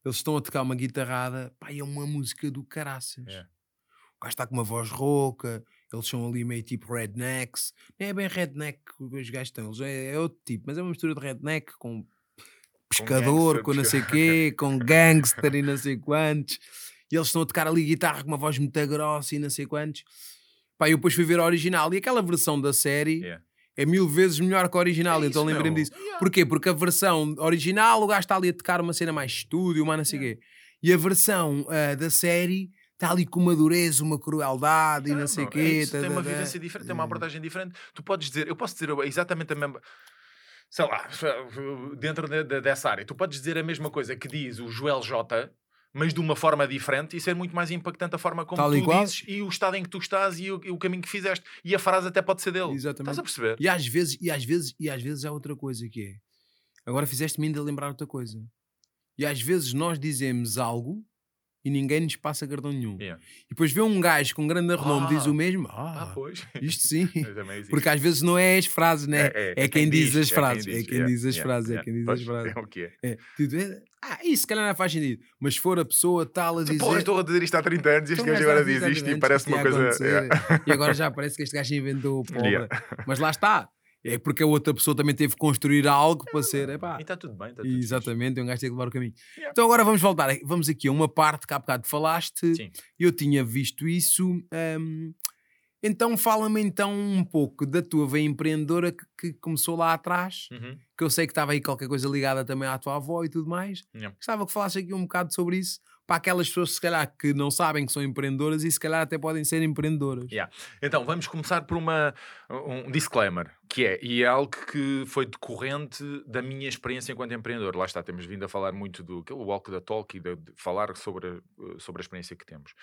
Eles estão a tocar uma guitarrada, pá, e é uma música do caraças. É. O gajo está com uma voz rouca, eles são ali meio tipo rednecks. Não é bem redneck que os gajos estão, eles é, é outro tipo, mas é uma mistura de redneck com pescador, gangster, com não sei [LAUGHS] pesca- quê, com gangster e não sei quantos. E eles estão a tocar ali guitarra com uma voz muito grossa e não sei quantos. Pá, eu depois fui ver a original e aquela versão da série Yeah. é mil vezes melhor que a original, É então lembrei-me disso. Yeah. Porquê? Porque a versão original o gajo está ali a tocar uma cena mais estúdio, mas não sei o quê. E a versão ah, da série está ali com uma dureza, uma crueldade e não Não, sei o não, quê. é isso, tá, tem tá, uma tá. vivência diferente, tem uma É. abordagem diferente. Tu podes dizer, eu posso dizer exatamente a mesma. Sei lá, dentro de- de- dessa área, tu podes dizer a mesma coisa que diz o Joel J, mas de uma forma diferente e ser muito mais impactante a forma como Tal tu qual. dizes e o estado em que tu estás e o, e o caminho que fizeste. E a frase até pode ser dele. Exatamente. Estás a perceber? E às vezes, e às vezes, e às vezes há outra coisa que é. Agora fizeste-me ainda lembrar outra coisa. E às vezes nós dizemos algo e ninguém nos passa cartão nenhum. Yeah. E depois vê um gajo com grande renome diz Ah. o mesmo. Ah, Ah, pois. isto [LAUGHS] sim. Porque às vezes não é as frases, né? É, quem, diz, as é frases. quem É diz, quem diz as frases. É quem diz as frases. É o que é. É. Tipo, é, Ah, isso se calhar não faz sentido. Mas se for a pessoa tal a dizer. Porra, estou a dizer isto há 30 anos e este Então, gajo agora diz isto e parece uma coisa. E agora já parece que este gajo inventou [LAUGHS] porra. Mas lá está. É porque a outra pessoa também teve que construir algo para ser. Epá, E está tudo bem. Está tudo. Exatamente, e um gajo tem que levar o caminho. Yeah. Então agora vamos voltar. Vamos aqui a uma parte que há bocado falaste. Sim. Eu tinha visto isso. hum, então fala-me então um pouco da tua veia empreendedora que, que começou lá atrás, Uhum. que eu sei que estava aí qualquer coisa ligada também à tua avó e tudo mais. Yeah. Gostava que falasse aqui um bocado sobre isso, para aquelas pessoas se calhar que não sabem que são empreendedoras e se calhar até podem ser empreendedoras. Yeah. Então, vamos começar por uma, um disclaimer, que é, e é algo que foi decorrente da minha experiência enquanto empreendedor. Lá está, temos vindo a falar muito do walk the talk e de, de falar sobre, eh, sobre a experiência que temos.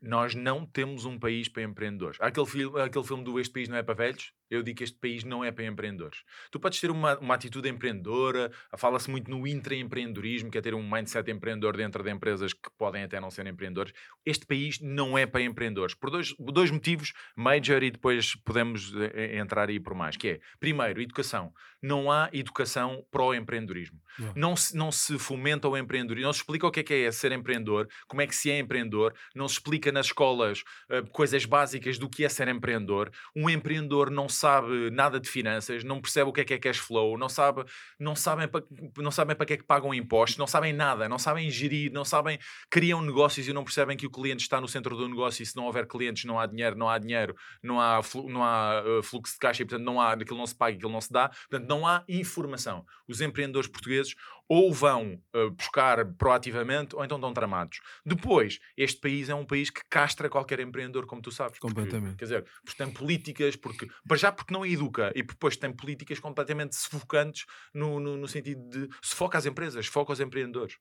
Nós não temos um país para empreendedores. Aquele filme, aquele filme do Este País Não É para Velhos? Eu digo que este país não é para empreendedores. Tu podes ter uma, uma atitude empreendedora, fala-se muito no intraempreendedorismo, que é ter um mindset empreendedor dentro de empresas que podem até não ser empreendedores. Este país não é para empreendedores. Por dois, dois motivos, major, e depois podemos eh, entrar aí por mais, que é, primeiro, educação. Não há educação para o empreendedorismo. Não. Não se, não se fomenta o empreendedorismo, não se explica o que é, que é ser empreendedor, como é que se é empreendedor, não se explica nas escolas eh, coisas básicas do que é ser empreendedor. Um empreendedor não sabe nada de finanças, não percebe o que é que é cash flow, não, sabe, não, sabem, para, não sabem para que é que pagam impostos, não sabem nada, não sabem gerir, não sabem, criam negócios e não percebem que o cliente está no centro do negócio e se não houver clientes não há dinheiro, não há dinheiro, não há, não há eh, fluxo de caixa e portanto não há, aquilo não se paga, aquilo não se dá, portanto não há informação. Os empreendedores portugueses ou vão eh, buscar proativamente ou então estão tramados. Depois, este país é um país que castra qualquer empreendedor, como tu sabes. porque- Completamente. quer dizer, porque tem políticas, porque, para já porque não educa e depois tem políticas completamente sufocantes no, no, no sentido de sufoca as empresas, foca os empreendedores.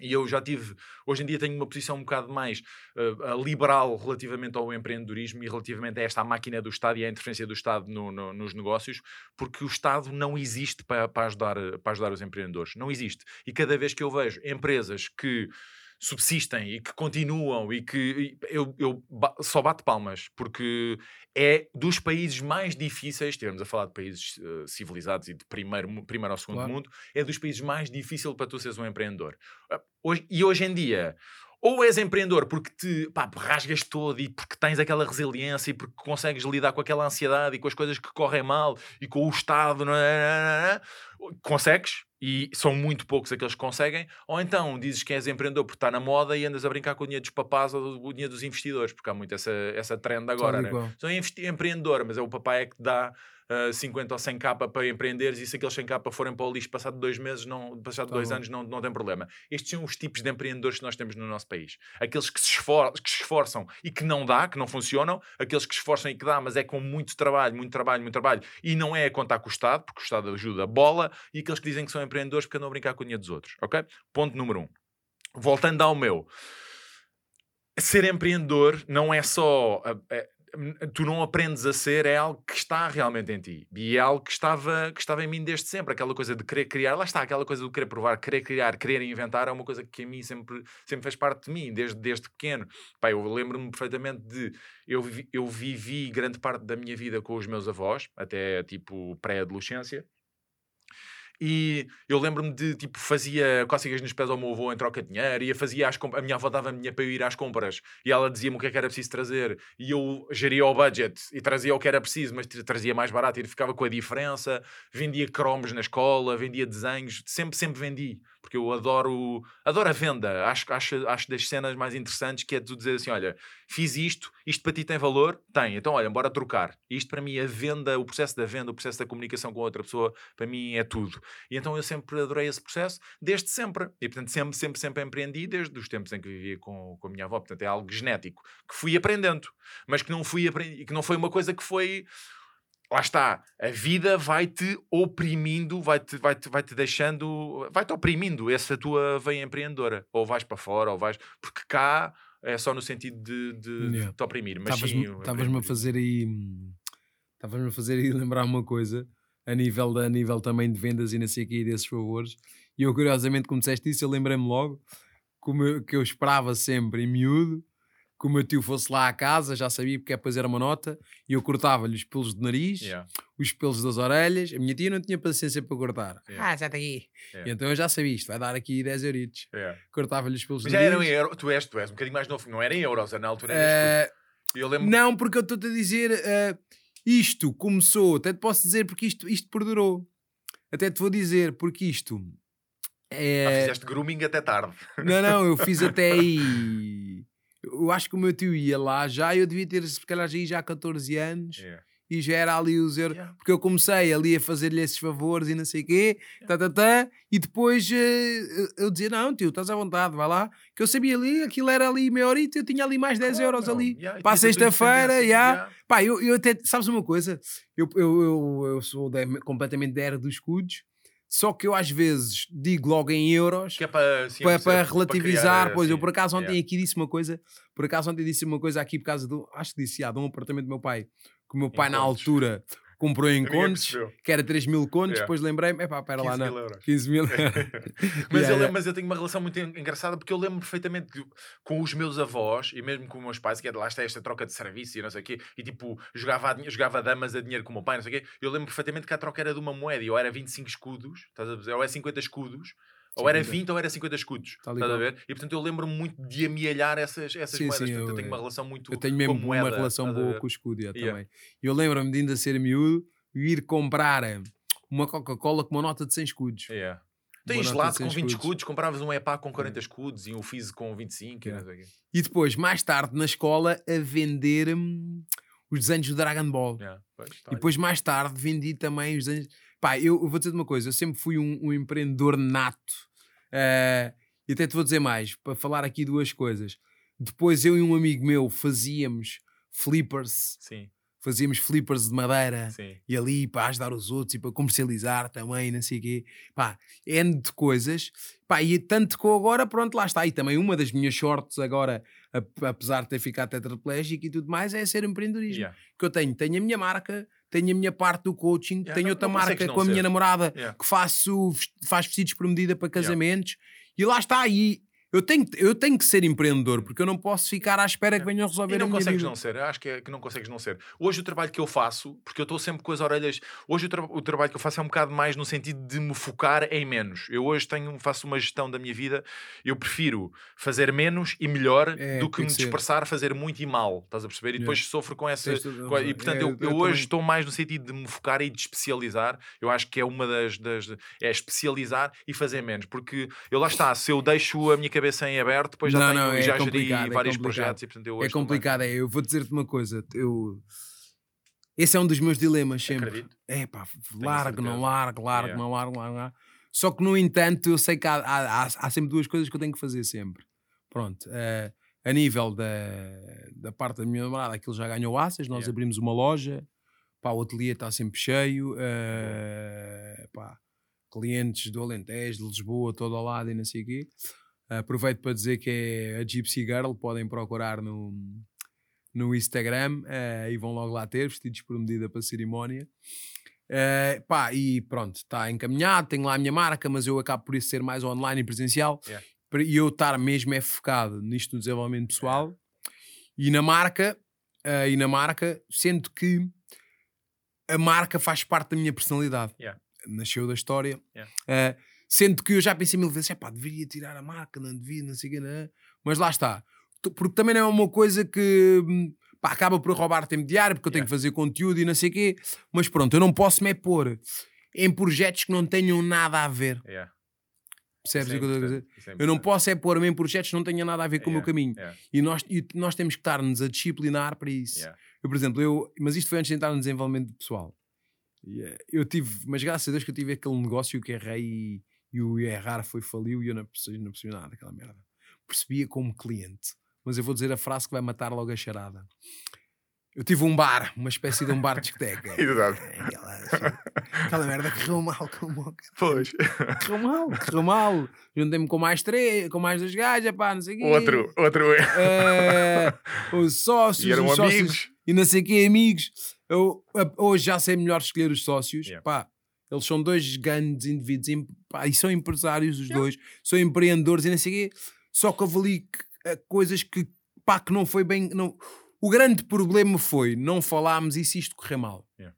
E eu já tive, hoje em dia tenho uma posição um bocado mais eh, liberal relativamente ao empreendedorismo e relativamente a esta máquina do Estado e à interferência do Estado no- no- nos negócios, porque o Estado não existe para, para, ajudar, para ajudar os empreendedores. Não existe. E cada vez que eu vejo empresas que subsistem e que continuam e que eu, eu só bato palmas porque é dos países mais difíceis, estivemos a falar de países eh, civilizados e de primeiro, primeiro ao segundo Claro. mundo, é dos países mais difíceis para tu seres um empreendedor. Ah, hoje- e hoje em dia, ou és empreendedor porque te pá, rasgas todo e porque tens aquela resiliência e porque consegues lidar com aquela ansiedade e com as coisas que correm mal e com o Estado, não é? consegues, e são muito poucos aqueles que conseguem, ou então dizes que és empreendedor porque está na moda e andas a brincar com o dinheiro dos papás ou o dinheiro dos investidores, porque há muito essa, essa trend agora. Né? Sou empreendedor, mas é o papai é que dá uh, 50 ou 100 capa para empreenderes e se aqueles 100 capa forem para o lixo passado dois meses, não, passado tá dois bom. anos, não, não tem problema. Estes são os tipos de empreendedores que nós temos no nosso país. Aqueles que se, esfor que se esforçam e que não dá, que não funcionam, aqueles que se esforçam e que dá, mas é com muito trabalho, muito trabalho, muito trabalho, e não é a contar com o Estado, porque o Estado ajuda a bola, e aqueles que dizem que são empreendedores porque andam a brincar com o dinheiro dos outros, ok? Ponto número um. Voltando ao meu ser empreendedor não é só tu não aprendes a ser, é algo que está realmente em ti. E é algo que estava, que estava em mim desde sempre. Aquela coisa de querer criar, lá está, aquela coisa de querer provar, querer criar, querer inventar, é uma coisa que a mim sempre, sempre fez parte de mim, desde, desde pequeno. Pai, eu lembro-me perfeitamente de. Eu, eu vivi grande parte da minha vida com os meus avós, até tipo pré-adolescência. E eu lembro-me de, tipo, fazia cócegas nos pés ao meu avô em troca de dinheiro, e fazia as a minha avó dava-me para eu ir às compras, e ela dizia-me o que é que era preciso trazer, e eu geria o budget, e trazia o que era preciso, mas trazia mais barato, e ficava com a diferença, vendia cromos na escola, vendia desenhos, sempre, sempre vendi porque eu adoro, adoro a venda. Acho, acho, acho das cenas mais interessantes que é tu dizer assim: olha, fiz isto, isto para ti tem valor? Tem, então olha, bora trocar. Isto para mim, a venda, o processo da venda, o processo da comunicação com outra pessoa, para mim é tudo. E então eu sempre adorei esse processo, desde sempre. E portanto, sempre, sempre, sempre empreendi, desde os tempos em que vivia com, com a minha avó. Portanto, é algo genético, que fui aprendendo, mas que não fui aprendi, que não foi uma coisa que foi lá está, a vida vai-te oprimindo, vai-te vai -te, vai -te deixando, vai-te oprimindo essa tua veia empreendedora. Ou vais para fora, ou vais. Porque cá é só no sentido de, de, yeah. de te oprimir. Mas Estavas-me a fazer aí. Estavas-me a fazer aí [LAUGHS] lembrar uma coisa a nível, de, a nível também de vendas e não sei o que desses favores. E eu, curiosamente, como disseste isso, eu lembrei-me logo como eu, que eu esperava sempre em miúdo que o meu tio fosse lá à casa, já sabia porque é depois era uma nota, e eu cortava-lhe os pelos do nariz, yeah. os pelos das orelhas. A minha tia não tinha paciência para cortar. Yeah. Ah, já está aí. Yeah. então eu já sabia isto, vai dar aqui 10 euritos. Cortava-lhe os pelos Mas do nariz. Mas já eram tu és, tu és um bocadinho mais novo, não era em euros, na altura era uh, eu lembro... Não, porque eu estou-te a dizer, uh, isto começou, até te posso dizer porque isto, isto perdurou. Até te vou dizer, porque isto... É... Ah, fizeste grooming até tarde. Não, não, eu fiz [LAUGHS] até aí eu acho que o meu tio ia lá já, eu devia ter, se calhar, já, já há 14 anos. Yeah. E já era ali o zero, yeah. porque eu comecei ali a fazer-lhe esses favores e não sei o quê, tá, tá, tá, e depois uh, eu dizia: Não, tio, estás à vontade, vai lá, que eu sabia ali, aquilo era ali meia horita, eu tinha ali mais 10 claro, euros não. ali yeah, para sexta-feira, já. Yeah. Pá, eu, eu até, sabes uma coisa? Eu, eu, eu, eu sou de, completamente da era dos escudos, só que eu às vezes digo logo em euros é para, sim, para, para, relativizar. Para pois assim, eu por acaso ontem yeah. aqui disse uma coisa, por acaso ontem disse uma coisa aqui por causa do, acho que disse, ah, de um apartamento do meu pai, que o meu pai na altura comprou em contos, que era 3 mil contos, yeah. depois lembrei-me, epá, pera lá, não, euros. 15 mil. [LAUGHS] mas, yeah, eu lembro, mas eu tenho uma relação muito engraçada porque eu lembro perfeitamente que, com os meus avós e mesmo com os meus pais, que é lá está esta troca de serviço e não sei o quê, e tipo, jogava, jogava damas a dinheiro com o meu pai, não sei o quê, eu lembro perfeitamente que a troca era de uma moeda e ou era 25 escudos, estás a dizer, ou é 50 escudos, ou era 20 ou era 50 escudos. Tá estás a ver? E portanto eu lembro-me muito de amealhar essas, essas sim, moedas. Sim, eu, eu, tenho uma relação muito Eu tenho mesmo moeda, uma relação boa com o escudo yeah, yeah. também. Eu lembro-me de ainda ser miúdo ir comprar uma Coca-Cola com uma nota de 100 escudos. Yeah. Tens gelado com 20 escudos. escudos, compravas um EPA com 40 escudos e um Fizz com 25. Yeah. E, e depois, mais tarde, na escola, a vender hum, os desenhos do Dragon Ball. Yeah. Pois, tá e depois, mais tarde, vendi também os desenhos. Pá, eu, eu vou dizer uma coisa, eu sempre fui um, um empreendedor nato Uh, e até te vou dizer mais, para falar aqui duas coisas. Depois eu e um amigo meu fazíamos flippers. Sim. Fazíamos flippers de madeira Sim. e ali para ajudar os outros e para comercializar também, não sei o quê. Pá, N de coisas. Pá, e tanto que agora, pronto, lá está. E também uma das minhas sortes agora, apesar de ter ficado tetraplégico e tudo mais, é ser empreendedorismo. Yeah. Que eu tenho, tenho a minha marca, tenho a minha parte do coaching, yeah, tenho não, outra não marca com a ser. minha namorada yeah. que faço, faz vestidos por medida para casamentos e lá está. E Eu tenho, eu tenho que ser empreendedor, porque eu não posso ficar à espera que venham resolver E não a minha consegues vida. não ser, acho que, é, que não consegues não ser. Hoje o trabalho que eu faço, porque eu estou sempre com as orelhas. Hoje o, tra- o trabalho que eu faço é um bocado mais no sentido de me focar em menos. Eu hoje tenho, faço uma gestão da minha vida, eu prefiro fazer menos e melhor É, do que me que ser. dispersar a fazer muito e mal. Estás a perceber? E Yeah. depois sofro com essa. Com. E portanto, É, eu, eu eu hoje estou mais no sentido de me focar e de especializar. Eu acho que é uma das. das é especializar e fazer menos. Porque eu lá está, se eu deixo a minha cabeça em aberto, depois já Não, tenho não, é já geri é vários complicado. projetos e portanto eu hoje É complicado, é. Eu vou dizer-te uma coisa. Eu... Esse é um dos meus dilemas sempre. Acredito. É pá, largo, não largo, largo, Yeah. não largo, largo, largo. Só que, no entanto, eu sei que há, há, há- sempre duas coisas que eu tenho que fazer sempre. Pronto. eh, a nível da, da parte da minha namorada, aquilo já ganhou assas, nós Yeah. abrimos uma loja, pá, o ateliê está sempre cheio, eh, pá, clientes do Alentejo, de Lisboa, todo ao lado e não sei o quê. Aproveito para dizer que é a Gypsy Girl, podem procurar no, no Instagram eh, e vão logo lá ter, vestidos por medida para a cerimónia. Eh, pá, e pronto, está encaminhado, tenho lá a minha marca, mas eu acabo por isso ser mais online e presencial. Yeah. E eu estar mesmo é focado nisto no desenvolvimento pessoal e na marca, eh, e na marca, sendo que a marca faz parte da minha personalidade. Yeah. Nasceu da história. Yeah. Sendo que eu já pensei mil vezes, pá, deveria tirar a marca, não devia, não sei o quê, não. mas lá está. Porque também não é uma coisa que hum, pá, acaba por roubar tempo diário, porque eu tenho Yeah. que fazer conteúdo e não sei o quê. Mas pronto, eu não posso me pôr em projetos que não tenham nada a ver. Yeah. Percebes é o que eu estou a dizer? é Eu não posso é pôr-me em projetos que não tenham nada a ver com o meu Yeah, caminho. yeah, E nós, e nós temos que estar-nos a disciplinar para isso. yeah. Eu, por exemplo, eu, mas isto foi antes de entrar no desenvolvimento pessoal. Eh, Eu tive, mas graças a Deus que eu tive aquele negócio que errei e, o errar foi faliu e eu não percebi, não percebi nada daquela merda. Percebia como cliente. Mas eu vou dizer a frase que vai matar logo a charada. Eu tive um bar, uma espécie de um bar de discoteca. [LAUGHS] Exato. Aquela, aquela merda correu mal, como Pois. correu mal, correu mal. Juntei-me com mais três, com mais dois gajos, pá, não sei o quê. Outro, outro. Eh, os sócios, E eram os sócios amigos. e não sei o quê, amigos. Eu, a- hoje já sei melhor escolher os sócios. Yeah. Pá, eles são dois grandes indivíduos pá, e são empresários os dois, são empreendedores e não sei o quê. Só que houve ali coisas que, pá, que não foi bem. Não... O grande problema foi não falámos e se isto correr mal. Yeah.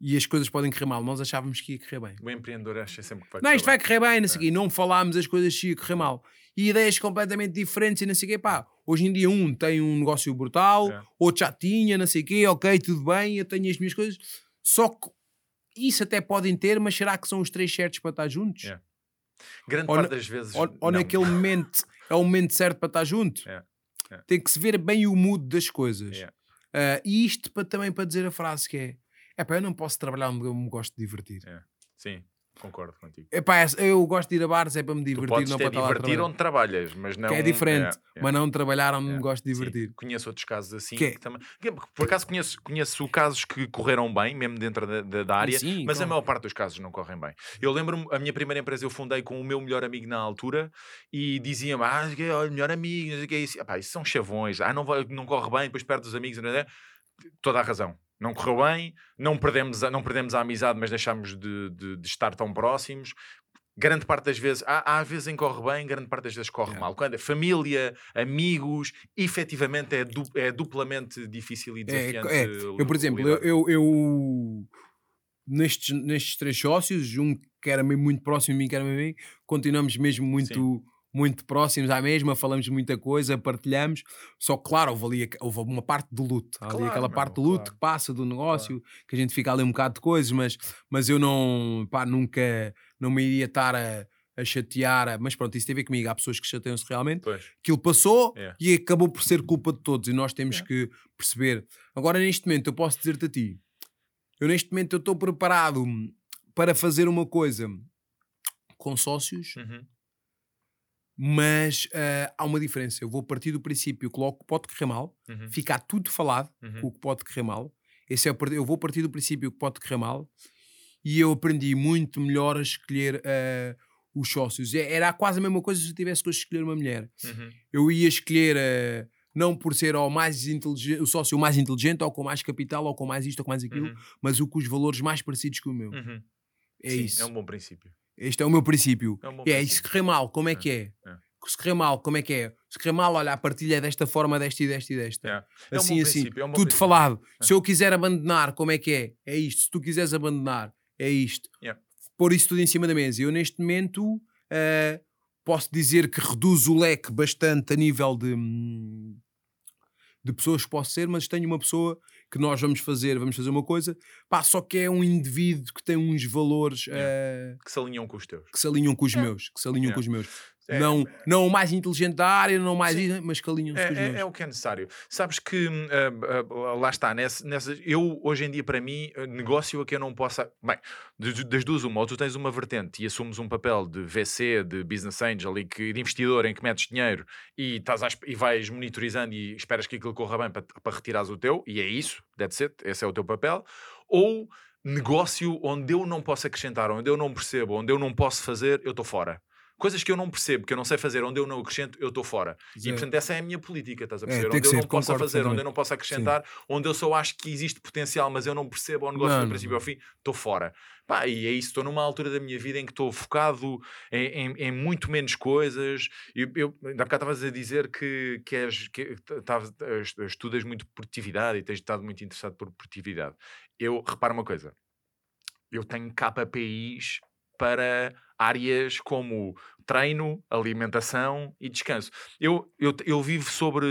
E as coisas podem correr mal. Nós achávamos que ia correr bem. O empreendedor acha sempre que vai Não, isto vai correr bem, não sei o quê. Não falámos as coisas que ia correr mal. E ideias completamente diferentes e não sei o quê. Pá, hoje em dia um tem um negócio brutal, É. outro já tinha, não sei o quê. Ok, tudo bem, eu tenho as minhas coisas. Só que isso até podem ter, mas será que são os três certos para estar juntos? É. Grande Ou parte na- das vezes. Ou, ou naquele momento [LAUGHS] é o momento certo para estar junto? É. Tem que se ver bem o mood das coisas. Ah, e isto para, também para dizer a frase que é: é pá, eu não posso trabalhar onde eu me gosto de divertir. Sim, concordo contigo. É pá, eu gosto de ir a bares, é para me Tu divertir, podes não para estar lá a divertir trabalhar. onde trabalhas, mas não. que é diferente, é, é. mas não trabalhar onde me É, gosto de Sim, divertir. conheço outros casos assim Que é? que também. que, Por acaso conheço, conheço casos que correram bem, mesmo dentro da, da- da área, Sim, mas a claro. maior parte dos casos não correm bem. Eu lembro-me, a minha primeira empresa eu fundei com o meu melhor amigo na altura e dizia-me: Ah, olha, melhor amigo, não sei o que é isso. Epá, isso são chavões, ah, não, vai, não corre bem, depois perde os amigos. não é? Toda a razão. Não correu bem, não perdemos a, não perdemos a amizade, mas deixámos de, de- de estar tão próximos. Grande parte das vezes, há, há vezes em corre bem, grande parte das vezes corre Yeah. mal. Quando é família, amigos, efetivamente é, du- é duplamente difícil e É, desafiante. é. Eu, por exemplo, eu, eu, eu- nestes, nestes três sócios, um que era muito próximo de mim, que era amigo, continuamos mesmo muito, muito próximos à mesma, falamos muita coisa, partilhamos. Só que, claro, houve, ali, houve uma parte de luto. Há ali Claro, aquela meu, parte de luto claro. que passa do negócio, que a gente fica ali um bocado de coisas, mas, mas eu não, pá, nunca não me iria estar a, a chatear. Mas pronto, isso tem a ver comigo. Há pessoas que chateiam-se realmente Pois. aquilo passou Yeah. e acabou por ser culpa de todos e nós temos Yeah. que perceber. Agora, neste momento, eu posso dizer-te a ti, eu neste momento eu estou preparado para fazer uma coisa com sócios, Uhum. Mas ah, há uma diferença. Eu vou partir do princípio que logo pode correr mal, Uhum. ficar tudo falado Uhum. com o que pode correr mal. Esse é o eu vou partir do princípio que pode correr mal e eu aprendi muito melhor a escolher ah, os sócios. É- Era quase a mesma coisa se eu tivesse que escolher uma mulher. Uhum. eu ia escolher eh, não por ser o mais o sócio mais inteligente, ou com mais capital, ou com mais isto, ou com mais aquilo, Uhum. mas o com os valores mais parecidos que o meu. Uhum. É Sim, isso. É um bom princípio. Este é o meu princípio. É um E é princípio. isso correr mal, como é É, que é? é. Se correr mal, como é que é? Se correr mal, olha, a partilha é desta forma, desta e desta e desta. É um Assim, assim, é um bom tudo princípio. falado. É. Se eu quiser abandonar, como é que é? É isto. Se tu quiseres abandonar, é isto. Pôr isso tudo em cima da mesa. Eu, neste momento, eh, posso dizer que reduz o leque bastante a nível de, hum, de pessoas que posso ser, mas tenho uma pessoa que nós vamos fazer, vamos fazer uma coisa, pá, só que é um indivíduo que tem uns valores eh, Que se alinham com os teus. que se alinham com os Yeah. meus, que se alinham Yeah. com os meus. É, não, não o mais inteligente da área, não o mais, Sim. mas que os É, é, é o que é necessário. Sabes que ah, ah, lá está, nessa, nessa- eu hoje em dia, para mim, ah, negócio é que eu não possa. Bem, das duas, uma, ou tu tens uma vertente e assumes um papel de VC, de business angel e que, de investidor em que metes dinheiro e, estás e vais monitorizando e esperas que aquilo corra bem para, para retirares o teu, e é isso, that's it, esse é o teu papel, ou negócio onde eu não posso acrescentar, onde eu não percebo, onde eu não posso fazer, eu estou fora. Coisas que eu não percebo, que eu não sei fazer, onde eu não acrescento, eu estou fora. E Zé. portanto, essa é a minha política, estás a É, perceber? tem onde eu ser, não posso fazer, onde eu não posso acrescentar, onde eu só acho que existe potencial, mas eu não percebo ao negócio Não, do princípio não. ao fim, estou fora. Pá, e é isso, estou numa altura da minha vida em que estou focado em, em- em muito menos coisas. Eu, eu, ainda há bocado estavas a dizer que, que, és, que tavas- es- estudas muito produtividade e tens estado muito interessado por produtividade. Eu, repara uma coisa, eu tenho KPIs para áreas como treino, alimentação e descanso. Eu, eu, eu vivo sobre.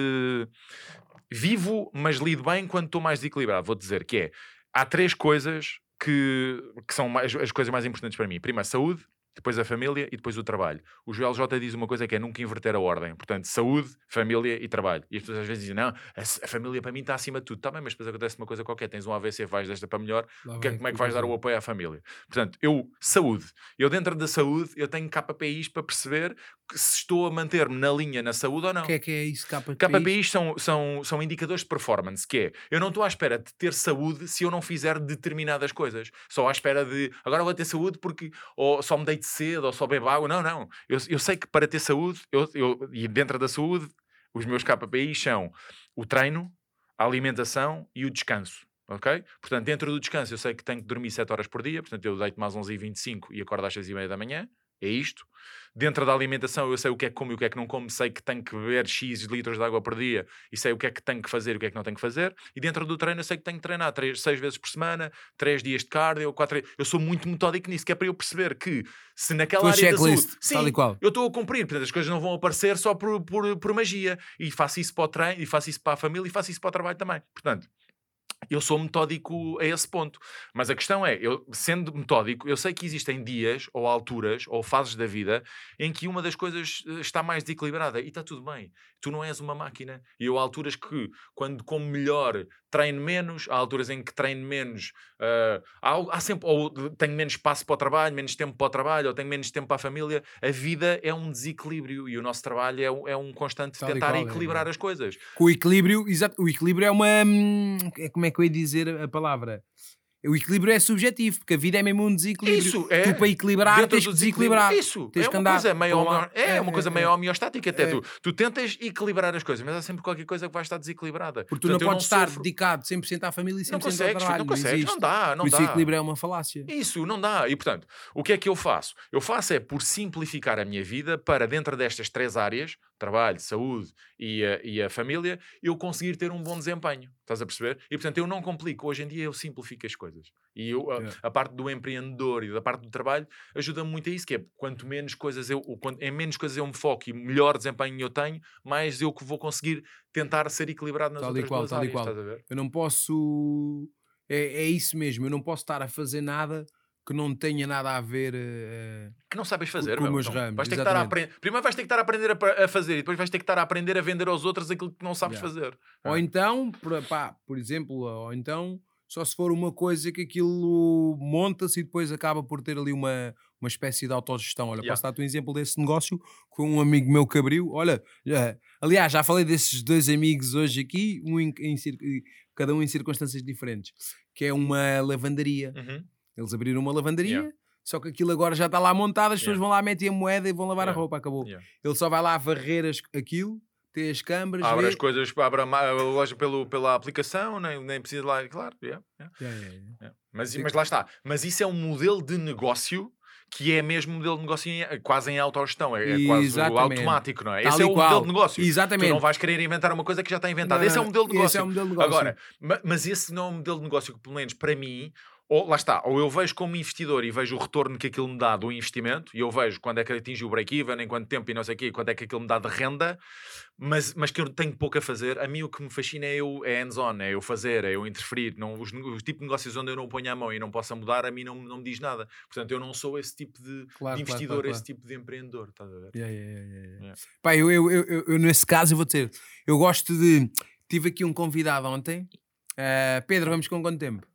Vivo, mas lido bem quando estou mais desequilibrado. Vou dizer que é. Há três coisas que, que são mais- as coisas mais importantes para mim. Primeiro, saúde, depois a família e depois o trabalho. O Joel J diz uma coisa que é nunca inverter a ordem. Portanto, saúde, família e trabalho. E as pessoas às vezes dizem, não, a, a família para mim está acima de tudo. Está bem, mas depois acontece uma coisa qualquer. Tens um AVC, vais desta para melhor, Lá que é- vai como é que vais dar o apoio à família? Portanto, eu, saúde. Eu dentro da saúde, eu tenho KPIs para perceber que se estou a manter-me na linha na saúde ou não. O que é que é isso, KPIs? KPIs são, são, são indicadores de performance, que é, eu não estou à espera de ter saúde se eu não fizer determinadas coisas. Só à espera de, agora vou ter saúde porque ou só me deito cedo, ou só bebo água. Não, não. Eu, eu sei que para ter saúde, eu, eu, e dentro da saúde, os meus KPIs são o treino, a alimentação e o descanso. Ok? Portanto, dentro do descanso, eu sei que tenho que dormir 7 horas por dia, portanto, eu deito-me às 11h25 e acordo às 6h30 da manhã. É isto. Dentro da alimentação, eu sei o que é que como e o que é que não como, sei que tenho que beber X litros de água por dia e sei o que é que tenho que fazer e o que é que não tenho que fazer. E dentro do treino, eu sei que tenho que treinar 3, 6 vezes por semana, 3 dias de cardio, 4. Eu sou muito metódico nisso, que é para eu perceber que se naquela Tua área da saúde, tal e sim, qual. eu estou a cumprir, portanto as coisas não vão aparecer só por, por, por magia. E faço isso para o treino, e faço isso para a família, e faço isso para o trabalho também. Portanto, eu sou metódico a esse ponto. Mas a questão é, eu sendo metódico, eu sei que existem dias, ou alturas, ou fases da vida em que uma das coisas eh, está mais desequilibrada e está tudo bem. Tu não és uma máquina. E eu há alturas que, quando como melhor, treino menos, há alturas em que treino menos, ah, há, há sempre, ou tenho menos espaço para o trabalho, menos tempo para o trabalho, ou tenho menos tempo para a família. A vida é um desequilíbrio e o nosso trabalho é, um- é um constante Tal tentar qual, é, equilibrar é. as coisas. O equilíbrio, exato, o equilíbrio é uma. hum, é- Como é que eu ia dizer a palavra? O equilíbrio é subjetivo, porque a vida é mesmo um desequilíbrio. Isso, é. Tu para equilibrar tens que desequilibrar. Isso, Tens é uma andar coisa meio para uma- é, é, uma coisa é, meio é. homeostática até. É. Tu, tu tentas equilibrar as coisas, mas há sempre qualquer coisa que vai estar desequilibrada. Porque tu Portanto, não podes estar sofro. dedicado 100% à família e 100% Não consegues, ao trabalho. não consegues, existe. não dá, não Por isso dá. o equilíbrio é uma falácia. Isso, não dá. E portanto, o que é que eu faço? Eu faço é por simplificar a minha vida para, dentro destas três áreas, trabalho, saúde e a, e a família, eu conseguir ter um bom desempenho. Estás a perceber? E portanto, eu não complico. Hoje em dia eu simplifico as coisas. E eu, a, É. a parte do empreendedor e da parte do trabalho ajuda-me muito a isso, que é quanto menos coisas eu, quanto, em menos coisas eu me foco e melhor desempenho eu tenho, mais eu que vou conseguir tentar ser equilibrado nas Tal e outras qual, tal e áreas. qual. Eu não posso. É, é isso mesmo, eu não posso estar a fazer nada que não tenha nada a ver. eh, que não sabes fazer, com meu. meus ramos, vais ter que estar a aprender. Primeiro vais ter que estar a aprender a, a fazer e depois vais ter que estar a aprender a vender aos outros aquilo que não sabes Yeah. fazer. Ou Ah. então, por, pá, por exemplo, ou então só se for uma coisa que aquilo monta-se e depois acaba por ter ali uma, uma espécie de autogestão. Olha, Yeah. posso dar-te um exemplo desse negócio com um amigo meu que abriu. Olha, já- aliás, já falei desses dois amigos hoje aqui, um em, em cir- cada um em circunstâncias diferentes, que é uma lavandaria. Uhum. Eles abriram uma lavandaria. Yeah. Só que aquilo agora já está lá montado, as pessoas Yeah. vão lá, metem a moeda e vão lavar a roupa, acabou. Ele só vai lá varrer as- aquilo, ter as câmaras, Abre vê- as coisas, abre a, loja pelo, pela aplicação, nem, nem precisa lá, claro. yeah, yeah, Yeah. Mas, mas lá está. Mas isso é um modelo de negócio que é mesmo um modelo de negócio em- quase em autogestão, é, é quase o automático, não é? Tal Esse é o qual. modelo de negócio. Exatamente. Tu não vais querer inventar uma coisa que já está inventada. Não, esse é o modelo de esse negócio. é o modelo de negócio. Agora, ma- mas esse não é um modelo de negócio que, pelo menos para mim, ou lá está, ou eu vejo como investidor e vejo o retorno que aquilo me dá do investimento, e eu vejo quando é que atinge o break-even, em quanto tempo e não sei o quê, quanto é que aquilo me dá de renda, mas, mas que eu tenho pouco a fazer. A mim o que me fascina é, eu, é hands-on, é eu fazer, é eu interferir. Não, os, o tipo de negócios onde eu não ponho a mão e não possa mudar, a mim não, não me diz nada. Portanto, eu não sou esse tipo de, Claro, de investidor, claro, esse claro. tipo de empreendedor. Estás a ver? Yeah, yeah, yeah, yeah. Pá, eu, eu, eu, eu- nesse caso, eu vou dizer, eu gosto de. Tive aqui um convidado ontem. Ah, Pedro, vamos com quanto tempo?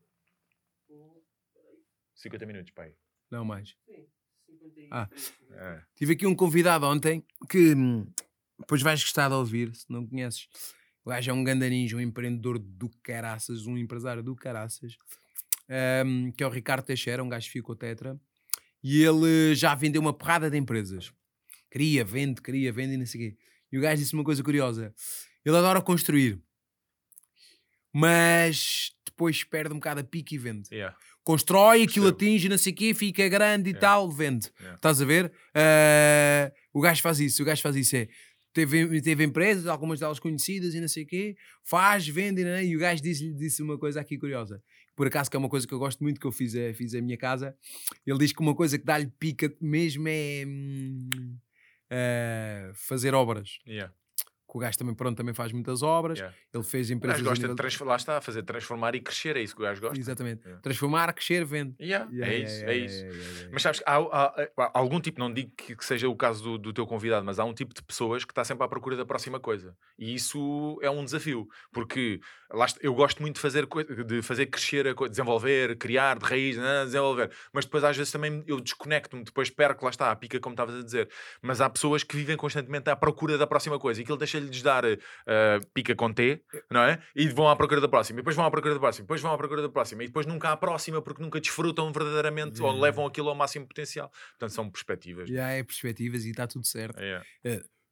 50 minutos, pai. Não mais. Ah. É. Tive aqui um convidado ontem que hum, depois vais gostar de ouvir, se não conheces. O gajo é um ganda ninja, um empreendedor do caraças, um empresário do caraças, hum, que é o Ricardo Teixeira, um gajo que ficou tetra, e ele já vendeu uma porrada de empresas. Queria, vende, queria, vende e não sei o quê. E o gajo disse uma coisa curiosa. Ele adora construir, mas depois perde um bocado a pique e vende Yeah. Constrói, aquilo Percebo. atinge, não sei o quê, fica grande e É. tal, vende. É. Estás a ver? Ah, o gajo faz isso, o gajo faz isso. É, teve, teve empresas, algumas delas conhecidas e não sei o quê, faz, vende, né? e o gajo disse, disse uma coisa aqui curiosa. Por acaso, que é uma coisa que eu gosto muito, que eu fiz a, fiz a minha casa. Ele diz que uma coisa que dá-lhe pica mesmo é hum, ah, fazer obras. Yeah. Que o gajo também, pronto, também faz muitas obras. Yeah. Ele fez O empresas. gajo a gosta de transformar, lá está, fazer transformar e crescer, é isso que o gajo gosta. Exatamente. Yeah. Transformar, crescer, vende. Yeah, é isso, é isso. Mas sabes, há, há- há algum tipo, não digo que, que seja o caso do, do teu convidado, mas há um tipo de pessoas que está sempre à procura da próxima coisa. E isso é um desafio, porque lá eu gosto muito de fazer, de fazer crescer, desenvolver, criar de raiz, né, desenvolver. Mas depois às vezes também eu desconecto-me, depois perco, lá está, a pica como estavas a dizer. Mas há pessoas que vivem constantemente à procura da próxima coisa e aquilo deixa-lhes de dar eh, pica com T, não é? E vão à procura da próxima, e depois vão à procura da próxima, e depois vão à procura da próxima, e depois nunca há próxima porque nunca desfrutam verdadeiramente ou Yeah. levam aquilo ao máximo potencial. Portanto, são perspectivas. Já é perspectivas e está tudo certo. É.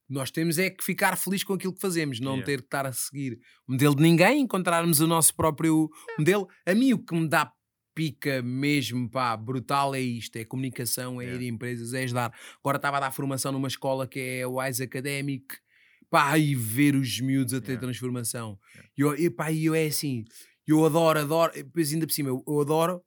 Nós temos é que ficar feliz com aquilo que fazemos, não Yeah. ter que estar a seguir o modelo de ninguém, encontrarmos o nosso próprio modelo. A mim o que me dá pica mesmo, pá, brutal é isto, é comunicação, é Yeah. ir a empresas, é ajudar. Agora estava a dar formação numa escola que é o Wise Academic, pá, e ver os miúdos a ter Yeah. transformação. E eu, e, pá, eu é assim, eu adoro, adoro, depois ainda por cima, eu, eu adoro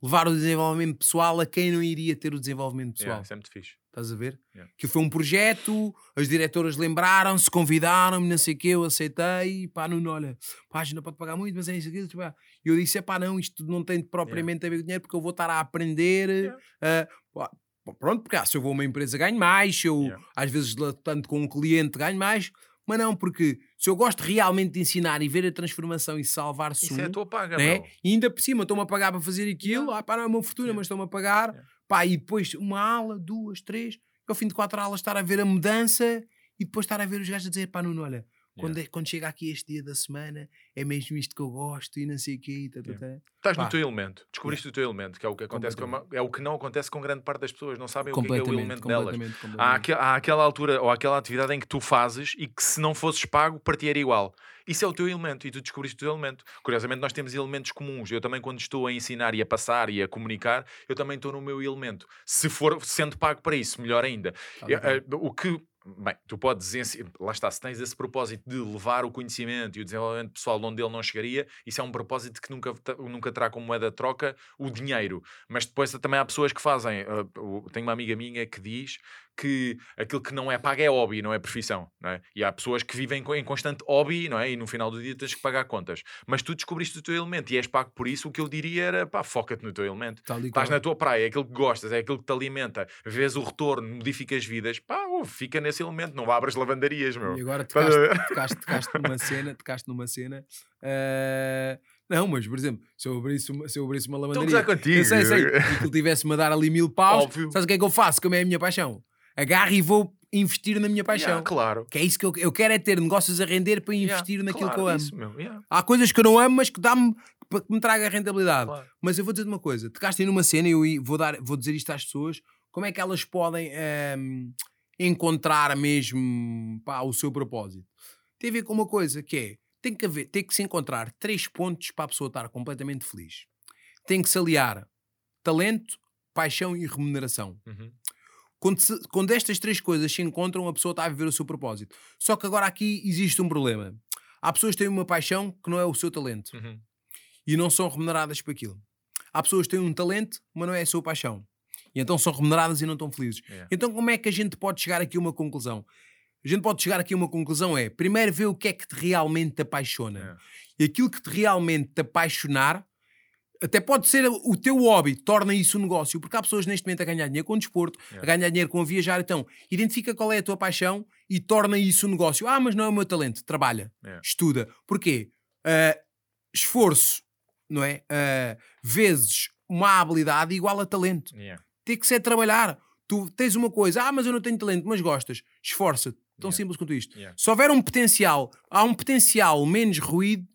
levar o desenvolvimento pessoal a quem não iria ter o desenvolvimento pessoal. Yeah, isso é muito fixe. Estás a ver? Yeah. Que foi um projeto, as diretoras lembraram-se, convidaram-me, não sei o quê, eu aceitei, pá, Nuno, olha, pá, não pode pagar muito, mas é isso aqui, tipo, ah. E eu disse, é pá, não, isto não tem propriamente a ver com dinheiro, porque eu vou estar a aprender, Yeah. ah, pá, pá, pronto, porque ah, se eu vou a uma empresa ganho mais, se eu, Yeah. às vezes, tanto com um cliente ganho mais, mas não, porque se eu gosto realmente de ensinar e ver a transformação e salvar-se Isso é a tua paga, né? E ainda por cima estão-me a pagar para fazer aquilo, Yeah. ah, pá, não é uma fortuna, Yeah. mas estão-me a pagar, Yeah. pá, e depois uma aula, duas, três, e ao fim de quatro aulas estar a ver a mudança e depois estar a ver os gajos a dizer, pá, Nuno, olha, quando, é- quando chega aqui este dia da semana, é mesmo isto que eu gosto e não sei o quê, tá, tá, Yeah. tá. Estás Pá. no teu elemento, descobriste o teu elemento, que é o que acontece com a ma- é o que não acontece com grande parte das pessoas, não sabem o que é, que é o completamente, elemento delas. completamente, Há, há aquela altura ou aquela atividade em que tu fazes e que se não fosses pago, para ti era igual. Isso é o teu elemento e tu descobriste o teu elemento. Curiosamente, nós temos elementos comuns. Eu também, quando estou a ensinar e a passar e a comunicar, eu também estou no meu elemento. Se for sendo pago para isso, melhor ainda. Tá Eu- eh, o que. Bem, tu podes, lá está, se tens esse propósito de levar o conhecimento e o desenvolvimento pessoal onde ele não chegaria, isso é um propósito que nunca, nunca terá como moeda de troca o dinheiro. Mas depois também há pessoas que fazem. o- tenho uma amiga minha que diz que aquilo que não é pago é hobby, não é profissão. Não é? E há pessoas que vivem em constante hobby não é? e no final do dia tens que pagar contas. Mas tu descobriste o teu elemento e és pago por isso. O que eu diria era pá, foca-te no teu elemento. Estás na tua praia, é aquilo que gostas, é aquilo que te alimenta, vês o retorno, modificas vidas, pá, ouve, fica nesse elemento, não abras lavandarias, meu. E agora tocaste, tocaste, tocaste numa [LAUGHS] cena, tocaste numa cena. ah, não, mas por exemplo, se eu abrisse uma, se eu abrisse uma Estou a lavandaria, gozar contigo. eu sei, sei, e que ele tivesse-me a dar ali mil paus, Óbvio. sabes o que é que eu faço? Como é a minha paixão? Agarro e vou investir na minha paixão. Yeah, claro. Que é isso que eu, eu quero é ter negócios a render para Yeah, investir naquilo claro, que eu amo. isso, meu, yeah, Há coisas que eu não amo, mas que dá-me para que me traga rentabilidade. claro. Mas eu vou dizer uma coisa: tocaste aí numa cena e eu vou, dar, vou dizer isto às pessoas: como é que elas podem ehm, encontrar mesmo pá, o seu propósito? Tem a ver com uma coisa que é: tem que, haver, tem que se encontrar três pontos para a pessoa estar completamente feliz. Tem que se aliar talento, paixão e remuneração. Uhum. Quando, se- quando estas três coisas se encontram, a pessoa está a viver o seu propósito. Só que agora aqui existe um problema. Há pessoas que têm uma paixão que não é o seu talento Uhum. e não são remuneradas por aquilo. Há pessoas que têm um talento, mas não é a sua paixão. E então são remuneradas e não estão felizes. Yeah. Então como é que a gente pode chegar aqui a uma conclusão? A gente pode chegar aqui a uma conclusão é, primeiro ver o que é que te realmente te apaixona. Yeah. E aquilo que te realmente te apaixonar, até pode ser o teu hobby, torna isso um negócio, porque há pessoas neste momento a ganhar dinheiro com desporto, a Yeah. ganhar dinheiro com a viajar, então identifica qual é a tua paixão e torna isso um negócio. Ah, mas não é o meu talento, trabalha, Yeah. estuda. Porquê? Ah, esforço, não é? Ah, vezes uma habilidade igual a talento. Yeah. Tem que ser trabalhar. Tu tens uma coisa, ah, mas eu não tenho talento, mas gostas. Esforça-te. Tão simples quanto isto. Se houver um potencial, há um potencial menos ruído,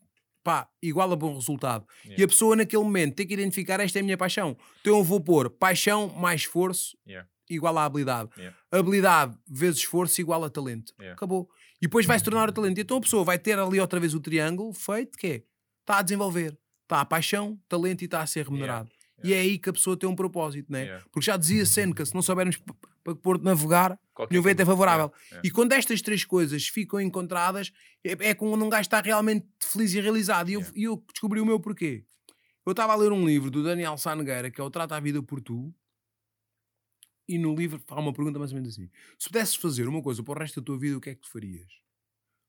pá, igual a bom resultado. E Yeah. a pessoa naquele momento tem que identificar esta é a minha paixão. Então eu vou pôr paixão mais esforço Yeah. igual a habilidade. Yeah. Habilidade vezes esforço igual a talento. Acabou. E depois vai se tornar o talento. Então a pessoa vai ter ali outra vez o triângulo feito que é, está a desenvolver. Está a paixão, talento e está a ser remunerado. E é aí que a pessoa tem um propósito, né? Porque já dizia Seneca, se não soubermos para que de navegar, Qualquer nenhum vento é favorável. Yeah. Yeah. E quando estas três coisas ficam encontradas, é, é quando um gajo está realmente feliz e realizado. E eu, Yeah. e eu descobri o meu porquê. Eu estava a ler um livro do Daniel Sanegueira, que é o Trata a Vida por Tu, e no livro há uma pergunta mais ou menos assim: se pudesses fazer uma coisa para o resto da tua vida, o que é que tu farias?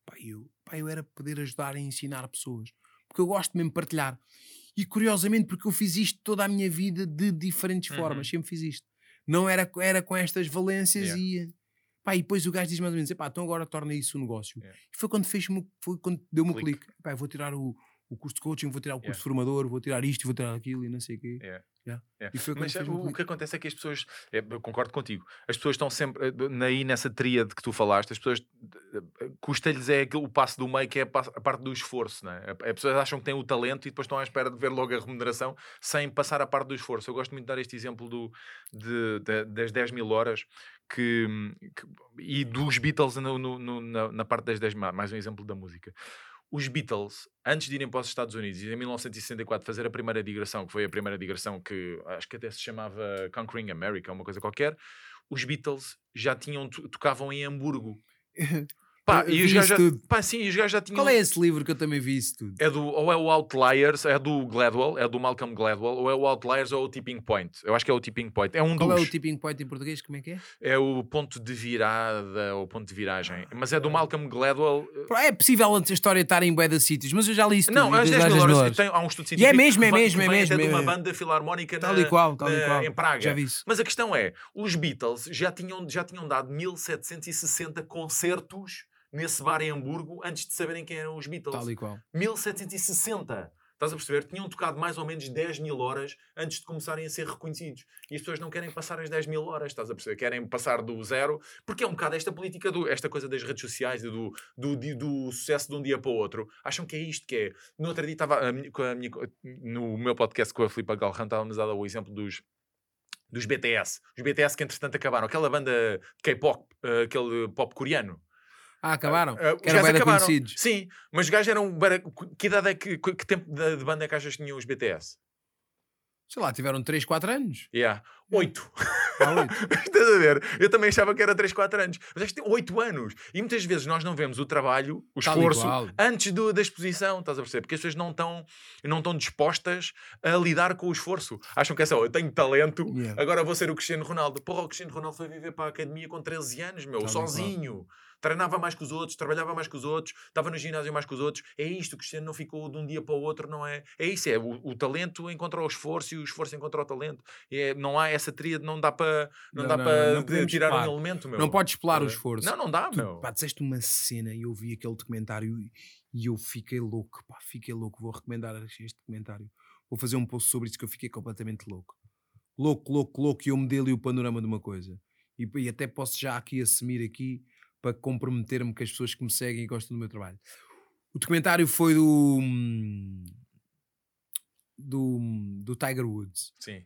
Pá, eu, pá, eu era poder ajudar a ensinar pessoas, porque eu gosto mesmo de partilhar. E curiosamente, porque eu fiz isto toda a minha vida de diferentes Uhum. formas, sempre fiz isto. Não era, era com estas valências Yeah. e. Pá, e depois o gajo diz mais ou menos: pá, então agora torna isso um negócio. Yeah. E foi quando fez-me, foi quando deu-me o Clique. Pá, vou tirar o, o curso de coaching, vou tirar o curso Yeah. de formador, vou tirar isto, vou tirar aquilo e não sei o quê. Yeah. Yeah. Yeah. Mas o, o que acontece é que as pessoas, é, eu concordo contigo, as pessoas estão sempre eh, aí nessa tríade que tu falaste, as pessoas eh, custa-lhes é aquele, o passo do meio que é a, pa- a parte do esforço? A- as pessoas acham que têm o talento e depois estão à espera de ver logo a remuneração sem passar a parte do esforço. Eu gosto muito de dar este exemplo do, de- de- das 10 mil horas que, que- e dos Beatles no- no- no- na, na parte das 10 mil, mais um exemplo da música. Os Beatles, antes de irem para os Estados Unidos e em 1964 fazer a primeira digressão, que foi a primeira digressão que acho que até se chamava Conquering America, uma coisa qualquer, os Beatles já tinham, to- tocavam em Hamburgo. [LAUGHS] Pá, Eu e os gajos já, pá, sim, e os gajos já tinham. Qual é esse livro que eu também vi isso tudo? É do, ou é o Outliers, é do Gladwell, é do Malcolm Gladwell, ou é o Outliers ou é o Tipping Point. Eu acho que é o Tipping Point. É um Qual dos. é o tipping point em português? Como é que é? É o ponto de virada ou ponto de viragem. Mas é do Malcolm Gladwell. É possível antes a história estar em bué de sítios, mas eu já li isso tudo. Não, e das 10 mil horas. Tem, há um estudo E científico. é mesmo, é mesmo, é mesmo. até de é uma banda filarmónica Tal na- e qual, tal e na- qual. em Praga. Já vi isso. Mas a questão é: os Beatles já tinham, já tinham dado 1760 concertos nesse bar em Hamburgo antes de saberem quem eram os Beatles. Tal e qual. 1760. Estás a perceber? Tinham tocado mais ou menos 10 mil horas antes de começarem a ser reconhecidos. E as pessoas não querem passar as 10 mil horas, estás a perceber? Querem passar do zero, porque é um bocado esta política, do, esta coisa das redes sociais e do, do, do sucesso de um dia para o outro. Acham que é isto que é. No outro dia estava com a minha- no meu podcast com a Filipe Galrão, estávamos a dar o exemplo dos dos BTS. Os BTS que entretanto acabaram. Aquela banda K-pop, eh, aquele pop coreano. Ah, acabaram? Ah, os eram gajos acabaram. conhecidos. Sim, mas os gajos eram. Que idade é que. Que tempo de de banda é que achas que tinham os BTS? Sei lá, tiveram 3, 4 anos. Yeah. Oito. Há oito. [LAUGHS] Estás a ver? Eu também achava que era 3, 4 anos. Mas acho que tem 8 anos. E muitas vezes nós não vemos o trabalho, o Tal esforço, qual. antes do- da exposição. Estás a perceber? Porque as pessoas não estão não estão dispostas a lidar com o esforço. Acham que é só, eu tenho talento, Yeah. agora vou ser o Cristiano Ronaldo. Porra, o Cristiano Ronaldo foi viver para a academia com 13 anos, meu, Tal e qual. Treinava mais que os outros, trabalhava mais que os outros, estava no ginásio mais que os outros. É isto, o Cristiano não ficou de um dia para o outro, não é? É isso, é o, o talento encontra o esforço e o esforço encontra o talento. É, não há essa tríade, não dá para não, Não, dá não, para não podemos tirar um elemento, meu. Não podes pelar o esforço. Não, não dá, Tu, meu. pá, disseste uma cena e eu vi aquele documentário e- e eu fiquei louco, pá, fiquei louco. Vou recomendar este documentário. Vou fazer um post sobre isso que eu fiquei completamente louco. Louco, louco, louco. E eu me dei ali o panorama de uma coisa. E, e até posso já aqui assumir aqui para comprometer-me com as pessoas que me seguem e gostam do meu trabalho. O documentário foi do. hum, do, do Tiger Woods. Sim.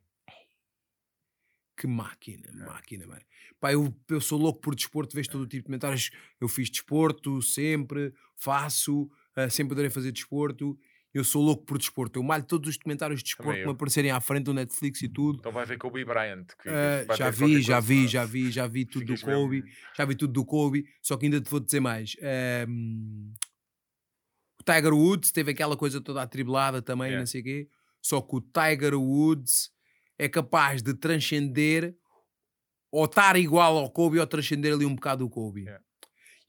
Que máquina, É. máquina, bem. Pá, eu, eu sou louco por desporto, vejo todo o tipo de comentários. Eu fiz desporto sempre, faço, ah, sempre adorei fazer desporto. Eu sou louco por desporto. Eu malho todos os documentários de desporto que me aparecerem à frente do Netflix e tudo. Então vai ver Kobe Bryant. Vai já ter qualquer vi, já vi, já vi, já vi tudo do Ficas mesmo- Kobe. Já vi tudo do Kobe. Só que ainda te vou dizer mais. Ahm, o Tiger Woods teve aquela coisa toda atribulada também, Yeah. não sei o quê. Só que o Tiger Woods é capaz de transcender ou estar igual ao Kobe ou transcender ali um bocado o Kobe. Yeah.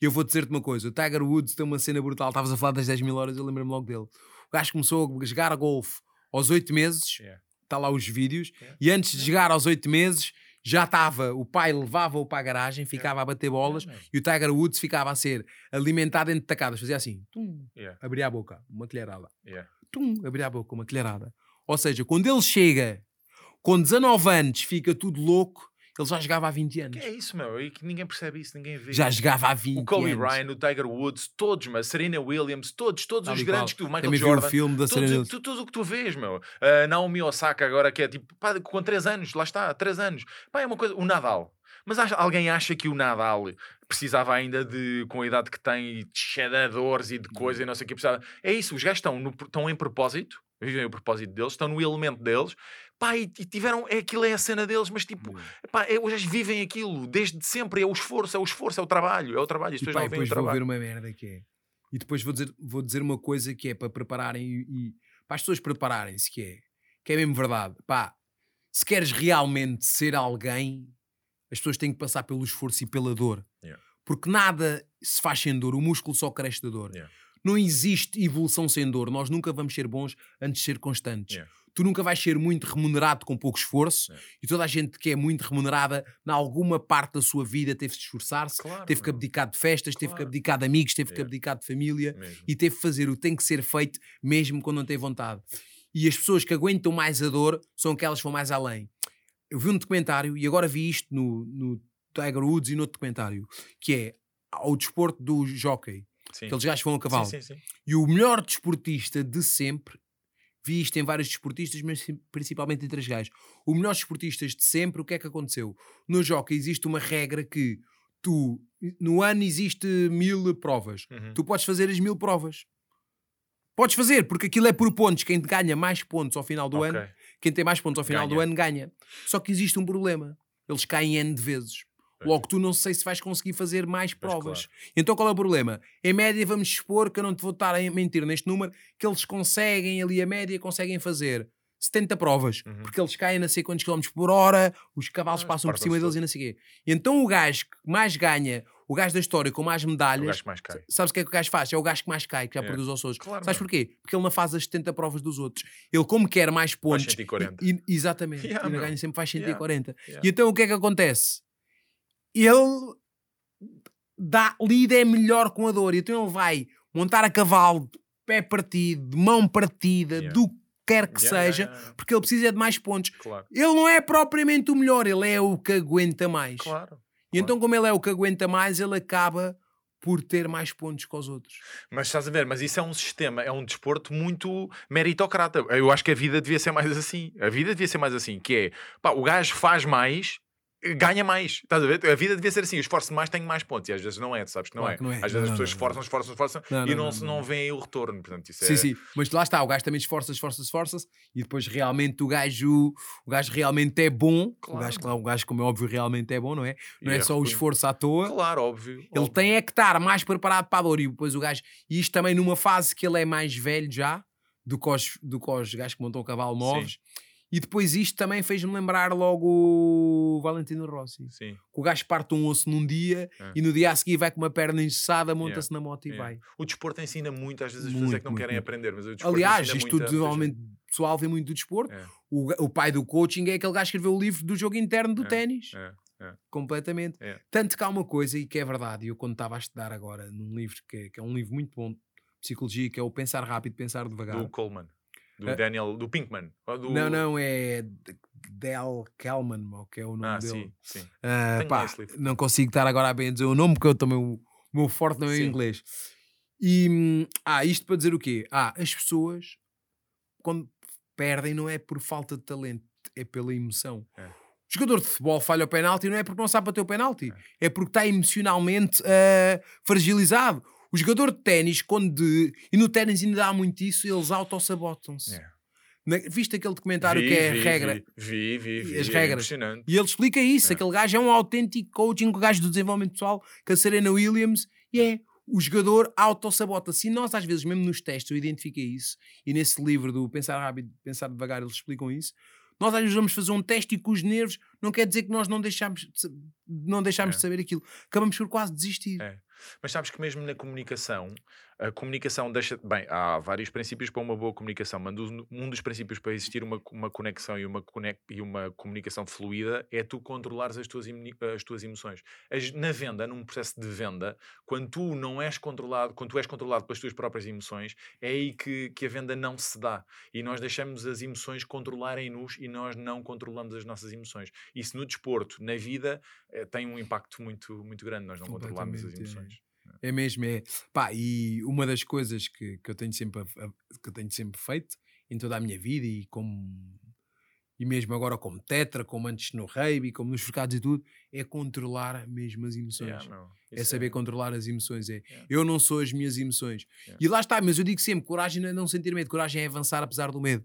E eu vou dizer-te uma coisa: o Tiger Woods tem uma cena brutal. Estavas a falar das 10 mil horas, eu lembro-me logo dele. O gajo começou a jogar golfe aos 8 meses, Yeah. está lá os vídeos, Yeah. e antes de jogar aos 8 meses já estava, o pai levava-o para a garagem, ficava a bater bolas Yeah, e o Tiger Woods ficava a ser alimentado dentro de tacadas, fazia assim, tum, Yeah, abria a boca, uma colherada, yeah. tum, abria a boca, uma colherada. Ou seja, quando ele chega com 19 anos, fica tudo louco, ele já jogava há 20 anos. Que é isso, meu? E que ninguém percebe isso, ninguém vê. Já jogava há 20 O Kobe anos. Bryant, o Tiger Woods, todos, mas Serena Williams, todos, todos Tal os grandes qual. que tu, Michael Também Jordan, o filme da todos, Serena tu- tudo o que tu vês, meu. Uh, Naomi Osaka agora que é tipo, pá, com 3 anos, lá está, 3 anos. Pá, é uma coisa, o Nadal. Mas alguém acha que o Nadal precisava ainda de, com a idade que tem, de cheadores e de coisa e não sei o que precisava. É isso, os gajos estão, no- estão em propósito, vivem o propósito deles, estão no elemento deles, pá, e, e tiveram, é aquilo é a cena deles, mas tipo, pá, é, os gajos vivem aquilo desde sempre, é o esforço, é o esforço, é o trabalho, é o trabalho, as E pessoas pá, não e veem o depois vou ver trabalho. uma merda que é. E depois vou dizer, vou dizer uma coisa que é para prepararem e, e para as pessoas prepararem-se, que é, que é mesmo verdade. Pá, se queres realmente ser alguém, as pessoas têm que passar pelo esforço e pela dor. Yeah. Porque nada se faz sem dor, o músculo só cresce da dor. Yeah. Não existe evolução sem dor. Nós nunca vamos ser bons antes de ser constantes. Yeah. Tu nunca vais ser muito remunerado com pouco esforço Yeah. e toda a gente que é muito remunerada, em alguma parte da sua vida, teve de esforçar-se, Claro, teve que abdicar de festas, teve que Claro. abdicar de amigos, teve que Yeah. abdicar de família Mesmo. e teve que fazer o que tem que ser feito mesmo quando não tem vontade. E as pessoas que aguentam mais a dor são aquelas que vão mais além. Eu vi um documentário e agora vi isto no, no Tiger Woods e no outro documentário, que é ao desporto do jockey, Sim. aqueles gajos que vão a cavalo. Sim, sim, sim. E o melhor desportista de sempre, vi isto em vários desportistas, mas principalmente em três gajos. O melhor desportistas de sempre, o que é que aconteceu? No jockey existe uma regra que tu, no ano existe mil provas. Uhum. Tu podes fazer as mil provas. Podes fazer, porque aquilo é por pontos. Quem ganha mais pontos ao final do Ok. ano, quem tem mais pontos ao final do Ganha. ano ganha. Só que existe um problema. Eles caem N de vezes. Logo, tu não sei se vais conseguir fazer mais provas. Então qual é o problema? Em média, vamos expor, que eu não te vou estar a mentir neste número, que eles conseguem ali a média, conseguem fazer 70 provas, Uhum. porque eles caem a não sei quantos quilómetros por hora, os cavalos Ah, passam por cima deles e não sei o quê. Então o gajo que mais ganha, o gajo da história com mais O medalhas, gajo que mais cai. sabes o que é que o gajo faz? É o gajo que mais cai, que já É. produz aos outros. Claro, Sabes porquê? Porque ele não faz as 70 provas dos outros. Ele, como quer mais pontos. 140. e- e- exatamente. Yeah, e meu. ganha sempre faz Yeah. 140. Yeah. E então o que é que acontece? Ele dá, lida é melhor com a dor. Então ele vai montar a cavalo, de pé partido, de mão partida, Yeah. do que quer que Yeah, seja, yeah, porque ele precisa de mais pontos. Claro. Ele não é propriamente o melhor, ele é o que aguenta mais. Claro. E então, como ele é o que aguenta mais, ele acaba por ter mais pontos que os outros. Mas estás a ver, mas isso é um sistema, é um desporto muito meritocrata. Eu acho que a vida devia ser mais assim. A vida devia ser mais assim, que é, pá, o gajo faz mais, ganha mais. Estás a ver? A vida devia ser assim, eu esforço mais, tenho mais pontos. E às vezes não é, tu sabes que não, Claro é. que não é. Às Não, vezes as não, pessoas não, esforçam, esforçam, esforçam Não, e não, não, não, se- não. não veem o retorno. Portanto, isso Sim, é... sim. Mas lá está, o gajo também esforça, esforça, esforça-se e depois realmente o gajo, o gajo realmente é bom. Claro. O, gajo, claro, o gajo, como é óbvio, realmente é bom, não é? Não E é só o esforço à toa. Claro, óbvio. Ele óbvio. tem é que estar mais preparado para a dor. E depois o gajo. E isto também numa fase que ele é mais velho já do que os, do que os gajos que montam cavalo novos. E depois isto também fez-me lembrar logo o Valentino Rossi. Sim. Que o gajo parte um osso num dia É. e no dia a seguir vai com uma perna engessada, monta-se na moto e É. vai. O desporto ensina muito, às vezes as pessoas é que não muito, querem muito. aprender, mas o desporto Aliás, ensina isto muita normalmente pessoal vê muito do desporto. gente. O, o pai do coaching é aquele gajo que escreveu o livro do jogo interno do É, ténis. É, é. Completamente. É. Tanto que há uma coisa, e que é verdade, e eu quando estava a estudar agora num livro que é, que é um livro muito bom de psicologia, que é o Pensar Rápido, Pensar Devagar. Do Coleman, do É. Daniel, do Pinkman. do- Não, não, é Del Kelman, que é o nome Ah, dele. sim, sim. Tenho pá, não consigo estar agora a bem dizer o nome, porque eu também o, meu forte não é Sim. inglês. E, ah, isto para dizer o quê? Ah, as pessoas, quando perdem, não é por falta de talento, é pela emoção. É. O jogador de futebol falha o penalti não é porque não sabe bater o penalti, é, porque está emocionalmente ah, fragilizado. O jogador de ténis, quando. E no ténis ainda há muito isso, eles autossabotam-se. É. Na- Viste aquele documentário Vi, que é a vi, regra? Vi, vi, vi. as é regras. Impressionante. E ele explica isso. É. Aquele gajo é um autêntico coaching, o gajo do desenvolvimento pessoal, com a Serena Williams, e é o jogador autossabota-se. E nós, às vezes, mesmo nos testes, eu identifiquei isso, e nesse livro do Pensar Rápido, Pensar Devagar, eles explicam isso. Nós, às vezes, vamos fazer um teste e com os nervos, não quer dizer que nós não deixamos de, não deixamos É. de saber aquilo. Acabamos por quase desistir. É. Mas sabes que mesmo na comunicação, a comunicação deixa. Bem, há vários princípios para uma boa comunicação, mas um- dos princípios para existir uma, uma conexão e uma, e uma comunicação fluida é tu controlares as tuas, as tuas emoções. As- na venda, num processo de venda, quando tu não és controlado, quando tu és controlado pelas tuas próprias emoções, é aí que, que a venda não se dá. E nós deixamos as emoções controlarem-nos e nós não controlamos as nossas emoções. Isso no desporto, na vida, eh, tem um impacto muito, muito grande. Nós não controlamos as Completamente, é. É mesmo, é. Pá, e uma das coisas que, que, eu tenho sempre, que eu tenho sempre feito em toda a minha vida e como e mesmo agora como tetra, como antes no rugby, como nos focados e tudo, é controlar mesmo as emoções. Yeah, é saber controlar as emoções. É. Yeah. Eu não sou as minhas emoções. Yeah. E lá está, mas eu digo sempre: coragem não é não sentir medo, coragem é avançar apesar do medo.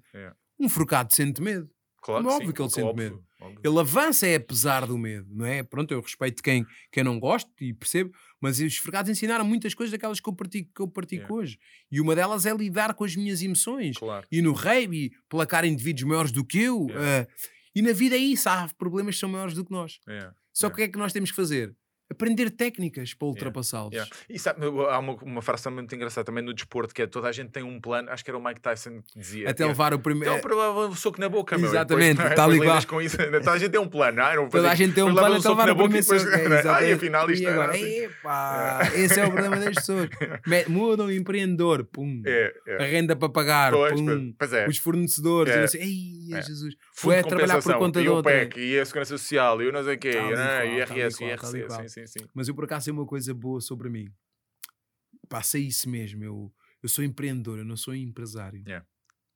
Um frocado sente medo. Claro é que óbvio sim, que ele sente óbvio, medo. óbvio. Ele avança é apesar do medo, não é? Pronto, eu respeito quem, quem não gosta e percebo, mas os fregados ensinaram muitas coisas daquelas que eu pratico, que eu pratico Yeah. hoje. E uma delas é lidar com as minhas emoções. Claro. E no rugby, placar indivíduos maiores do que eu. Yeah. ah, e na vida é isso, há problemas que são maiores do que nós. Yeah, Só que o que é que nós temos que fazer? Aprender técnicas para ultrapassá-los. Yeah. E sabe, há uma, uma frase muito engraçada também no desporto que é toda a gente tem um plano, acho que era o Mike Tyson que dizia. Até é, levar o primeiro. Então, para o soco na boca, meu. Exatamente, depois, tal qual. Com isso. Toda a gente tem um plano. Ah, não, Toda a gente tem um plano até levar o primeiro soco. É, exatamente. afinal isto E agora, assim. epá, [LAUGHS] esse é o problema das pessoas. Mudam o empreendedor, pum. É, A é. renda para pagar, Pois, pum. pois é. Os fornedores, É. assim, ei, É. Jesus. Fundo Foi de trabalhar por conta e o. PEC, e a Segurança Social, e o não sei o quê, Tal né, e IRS, tal e IRC, sim, sim, sim. Mas eu por acaso sei uma coisa boa sobre mim. Pá, sei isso mesmo. Eu, eu sou empreendedor, eu não sou empresário. Yeah.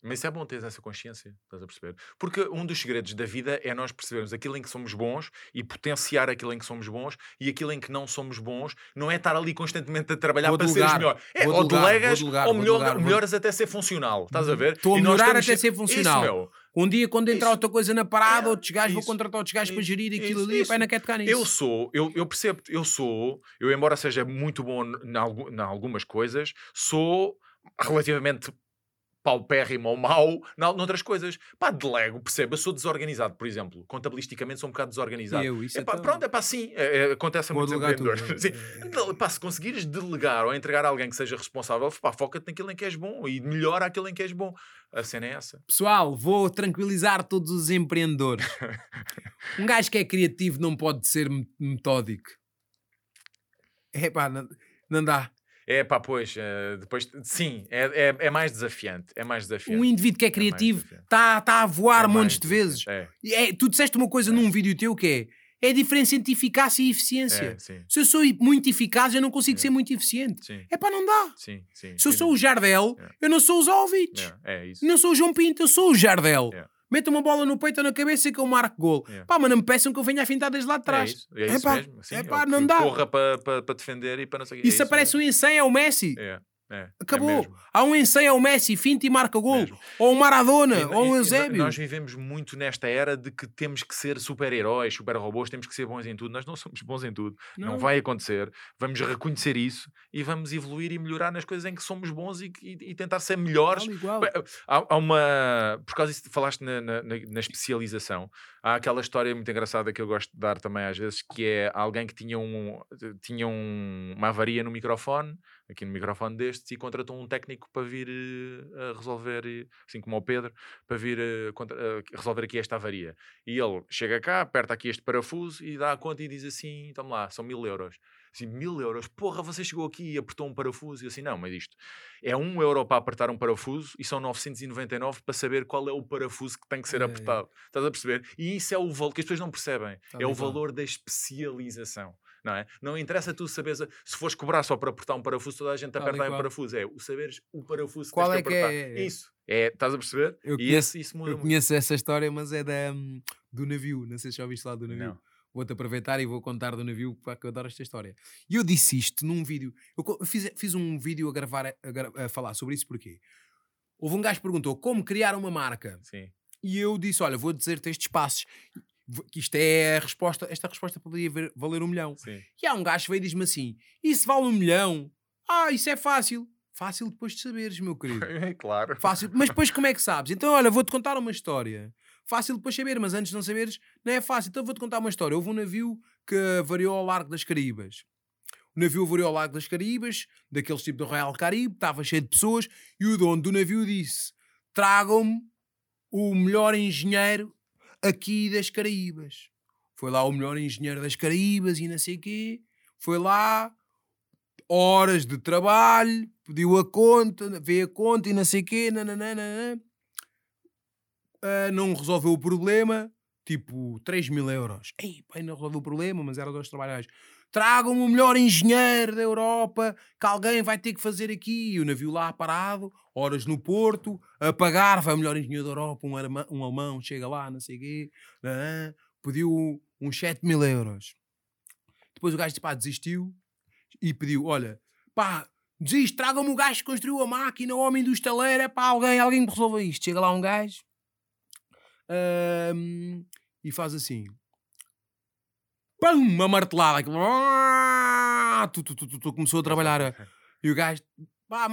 Mas isso é bom ter essa consciência, estás a perceber? Porque um dos segredos da vida é nós percebermos aquilo em que somos bons e potenciar aquilo em que somos bons e aquilo em que não somos bons não é estar ali constantemente a trabalhar Vou para delegar, seres melhor. É, ou delegas ou melhor, vou- melhoras até ser funcional, estás a ver? Estou a melhorar até ser funcional. Isso, meu. Um dia, quando entrar Isso. outra coisa na parada, É, outros gajos, vou contratar outros gajos para gerir aquilo ali. isso. Pai, não quer tocar nisso. Eu sou, eu, eu percebo, eu sou, eu embora seja muito bom em algumas coisas, sou relativamente paupérrimo ou mau na- noutras coisas. Pá, delego, percebo, eu sou desorganizado, por exemplo. Contabilisticamente sou um bocado desorganizado. Eu, isso Epá, então- pronto, é pá, sim, é, é, acontece a muitos delegar tudo, empreendedores. é. [LAUGHS] Pá, se conseguires delegar ou entregar a alguém que seja responsável, pá, foca-te naquilo em que és bom e melhora aquilo em que és bom. A cena é essa. Pessoal, vou tranquilizar todos os empreendedores. [LAUGHS] um gajo que é criativo não pode ser me- metódico. É pá, não, não dá. É pá, pois, eh, depois, sim, é, é, é mais desafiante. É mais desafiante. Um indivíduo que é mais criativo está tá a voar É montes de vezes. E é, tu disseste uma coisa É. num vídeo teu que é, é a diferença entre eficácia e É, eficiência. é, Se eu sou muito eficaz, eu não consigo É. ser muito eficiente. sim, É pá, não dá. sim, sim. Se eu sou o Jardel, É. eu não sou o Zolvich. É, é isso. Não sou o João Pinto, eu sou o Jardel. É. Mete uma bola no peito ou na cabeça que eu marco gol. É. Pá, mas não me peçam que eu venha a fintar desde lá de É trás. isso, é isso Epá, mesmo. Sim, epá, ou não dá. Corra para pa, pa defender e para não sei o quê. E se aparece um ensaio é o Messi. É, é, Acabou. É. Há um ensaio é o Messi, finta e marca gol. Mesmo. Ou um Maradona, E- ou e Eusébio. Nós vivemos muito nesta era de que temos que ser super-heróis, super-robôs, temos que ser bons em tudo. Nós não somos bons em tudo. Não. Não. vai acontecer. Vamos reconhecer isso e vamos evoluir e melhorar nas coisas em que somos bons e, e- e tentar ser melhores. Igual. Bem, Há, há uma. Por causa disso, falaste na- na- na especialização. Há aquela história muito engraçada que eu gosto de dar também às vezes, que é alguém que tinha, um, tinha um- uma avaria no microfone, aqui no microfone destes, e contratou um técnico para vir a resolver, assim como o Pedro, para vir eh, contra- eh, resolver aqui esta avaria. E ele chega cá, aperta aqui este parafuso e dá a conta e diz assim: então lá, são mil euros. Assim, mil euros, porra, você chegou aqui e apertou um parafuso. E eu assim, não, mas isto é um euro para apertar um parafuso e são 999 para saber qual é o parafuso que tem que ser É, é. apertado. Estás a perceber? E isso é o valor que as pessoas não percebem. Tal é o valor da especialização. Não, é? não interessa tu saberes, se fores cobrar só para apertar um parafuso, toda a gente aperta aí um parafuso. É o saberes o parafuso que Qual tens é que que apertar. é? Isso. É, estás a perceber? Eu e conheço- esse, isso muda Eu muito. conheço essa história, mas é da, hum, do navio. Não sei se já ouviste lá do navio. Não. Vou-te aproveitar e vou contar do navio, porque eu adoro esta história. E eu disse isto num vídeo. Eu fiz, fiz um vídeo a gravar, a, gra- a falar sobre isso porque houve um gajo que perguntou como criar uma marca. Sim. E eu disse: Olha, vou dizer-te estes passos. Que isto é a resposta, esta resposta poderia ver- valer um milhão. Sim. E há um gajo que veio e diz-me assim: Isso vale um milhão? Ah, isso é fácil. Fácil depois de saberes, meu querido. É [LAUGHS] claro. Fácil. Mas depois como é que sabes? Então, olha, vou-te contar uma história. Fácil depois saber, mas antes de não saberes, não é fácil. Então vou-te contar uma história. Houve um navio que variou ao largo das Caraíbas. O navio variou ao largo das Caraíbas, daqueles tipo do Royal Caribe, estava cheio de pessoas, e o dono do navio disse: Tragam-me o melhor engenheiro aqui das Caraíbas. Foi lá o melhor engenheiro das Caraíbas e não sei quê. Foi lá, horas de trabalho, pediu a conta, veio a conta e não sei o quê, nananana. Ah, não resolveu o problema, tipo 3 mil euros. Ei, pai, não resolveu o problema, mas era dois trabalhadores. Tragam o melhor engenheiro da Europa que alguém vai ter que fazer aqui. E o navio lá parado, horas no porto, a pagar. Vai o melhor engenheiro da Europa, um, arma- um alemão, chega lá, não sei o quê. nanã, pediu uns 7 mil euros. Depois o gajo pá, desistiu e pediu: Olha, pá, desiste, tragam-me o gajo que construiu a máquina, o homem do estaleiro, é pá, alguém, alguém que resolva isto. Chega lá um gajo ahm, e faz assim: uma martelada. aquilo, ah, tu, tu, tu, tu, começou a trabalhar. a- [LAUGHS] E o gajo, pá,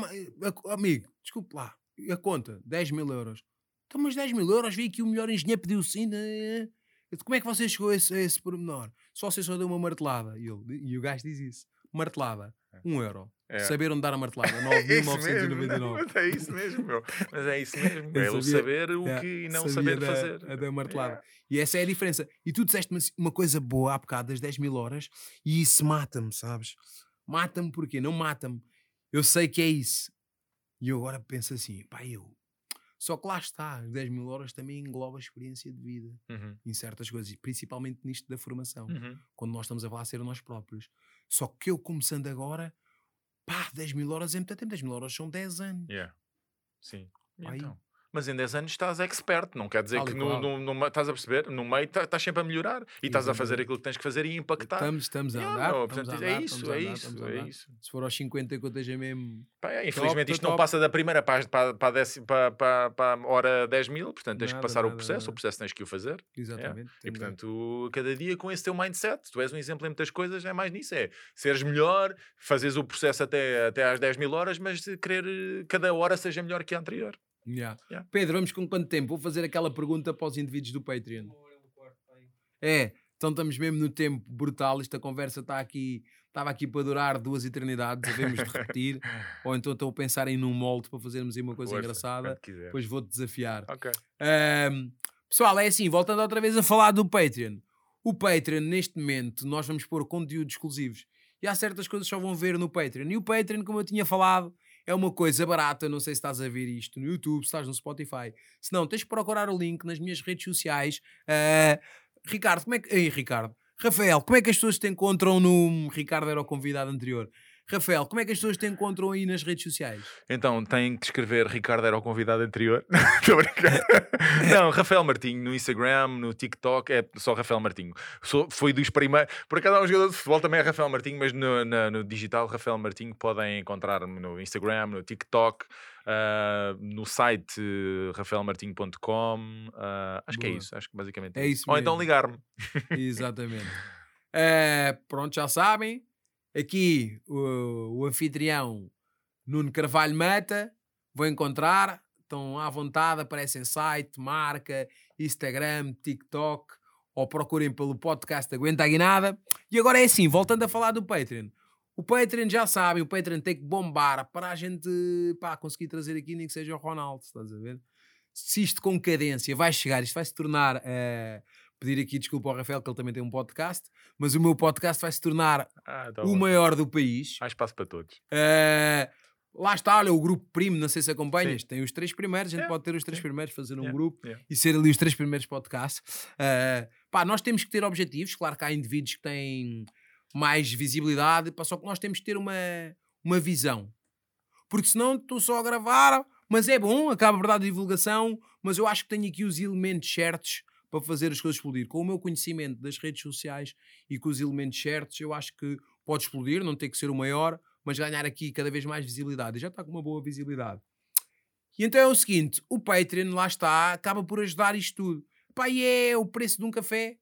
amigo, desculpe lá, a conta, 10 mil euros. Então, mas 10 mil euros, vi aqui o melhor engenheiro pediu sim. né? Como é que você chegou a esse, a esse pormenor? Só você só deu uma martelada. E, ele, e o gajo diz isso: martelada, 1 um euro. É. Saber onde dar a martelada, [LAUGHS] É isso mesmo, 9.999. Mas é isso mesmo, meu. Mas é isso mesmo. É o saber o Yeah, que e não saber da- fazer. a da martelada. Yeah. E essa é a diferença. E tu disseste-me uma coisa boa há bocado, das 10 mil horas, e isso mata-me, sabes? Mata-me porquê? Não mata-me. Eu sei que é isso. E eu agora penso assim, pá, eu. Só que lá está, as 10 mil horas também engloba a experiência de vida Uhum, em certas coisas, principalmente nisto da formação, uhum. quando nós estamos a falar a ser nós próprios. Só que eu começando agora, pá, 10 mil horas é muito tempo, 10 mil horas são 10 anos. Yeah. Sim. Aí. então? Mas em 10 anos estás expert, não quer dizer que e no, no, no estás a perceber, no meio tá- estás sempre a melhorar e estás a fazer aquilo que tens que fazer e impactar. Estamos, estamos a andar. a portanto, andar, é isso, é andar, isso, estamos a é isso. Se for aos 50 que eu esteja mesmo. Pá, é, infelizmente Top, isto não top. passa da primeira para, para, para, a décima- para, para, para a hora 10 mil, portanto tens que Nada, passar o nada, processo, nada. o processo tens que o fazer. Exatamente. E temos a- portanto, cada dia com esse teu mindset, tu és um exemplo em muitas coisas, é mais nisso, é seres melhor, fazes o processo até, até às 10 mil horas, mas querer cada hora seja melhor que a anterior. Yeah. Yeah. Pedro, vamos com quanto tempo? Vou fazer aquela pergunta para os indivíduos do Patreon. É, então estamos mesmo no tempo brutal. Esta conversa está aqui, estava aqui para durar duas eternidades, devemos de repetir. [LAUGHS] Ou então estou a pensar em num molde para fazermos aí uma coisa Força, engraçada. Depois vou-te desafiar. Ok. Ahm, pessoal, é assim, voltando outra vez a falar do Patreon. O Patreon, neste momento, nós vamos pôr conteúdos exclusivos. E há certas coisas que só vão ver no Patreon. E o Patreon, como eu tinha falado, é uma coisa barata. Não sei se estás a ver isto no YouTube, se estás no Spotify. Se não, tens que procurar o link nas minhas redes sociais. Ah, Ricardo, como é que. Ei, Ricardo. Rafael, como é que as pessoas te encontram no. Ricardo era o convidado anterior. Rafael, como é que as pessoas te encontram aí nas redes sociais? Então, tem que escrever Ricardo era o convidado anterior. [LAUGHS] Estou a brincar. Não, Rafael Martinho no Instagram, no TikTok, é só Rafael Martinho. Sou, foi dos primeiros. Por acaso há um jogador de futebol também é Rafael Martinho, mas no, na- no digital, Rafael Martinho podem encontrar-me no Instagram, no TikTok, ah, no site eh, rafaelmartinho.com. ah, acho que é Boa. isso, acho que basicamente É isso Ou então mesmo. ligar-me. Exatamente. Eh, pronto, já sabem. Aqui o, o anfitrião Nuno Carvalho Mata. Vou encontrar. Estão à vontade, aparecem site, marca, Instagram, TikTok. Ou procurem pelo podcast Aguenta a Guinada. E agora é assim, voltando a falar do Patreon. O Patreon já sabem, o Patreon tem que bombar para a gente pá, conseguir trazer aqui nem que seja o Ronaldo, estás a ver? Se isto com cadência vai chegar, isto vai se tornar eh, pedir aqui desculpa ao Rafael, que ele também tem um podcast, mas o meu podcast vai se tornar Ah, tá o maior do país. Há espaço para todos. Eh, lá está, olha, o grupo Primo, não sei se acompanhas, Sim. tem os três primeiros, a gente Yeah, pode ter os três sim. primeiros, fazer um Yeah, grupo yeah. e ser ali os três primeiros podcasts. Eh, pá, nós temos que ter objetivos, claro que há indivíduos que têm mais visibilidade, pá, só que nós temos que ter uma, uma visão. Porque senão estou só a gravar, mas é bom, acaba por dar divulgação, mas eu acho que tenho aqui os elementos certos para fazer as coisas explodir. Com o meu conhecimento das redes sociais e com os elementos certos, eu acho que pode explodir, não tem que ser o maior, mas ganhar aqui cada vez mais visibilidade. E já está com uma boa visibilidade. E então é o seguinte: o Patreon, lá está, acaba por ajudar isto tudo. Pá, e é o preço de um café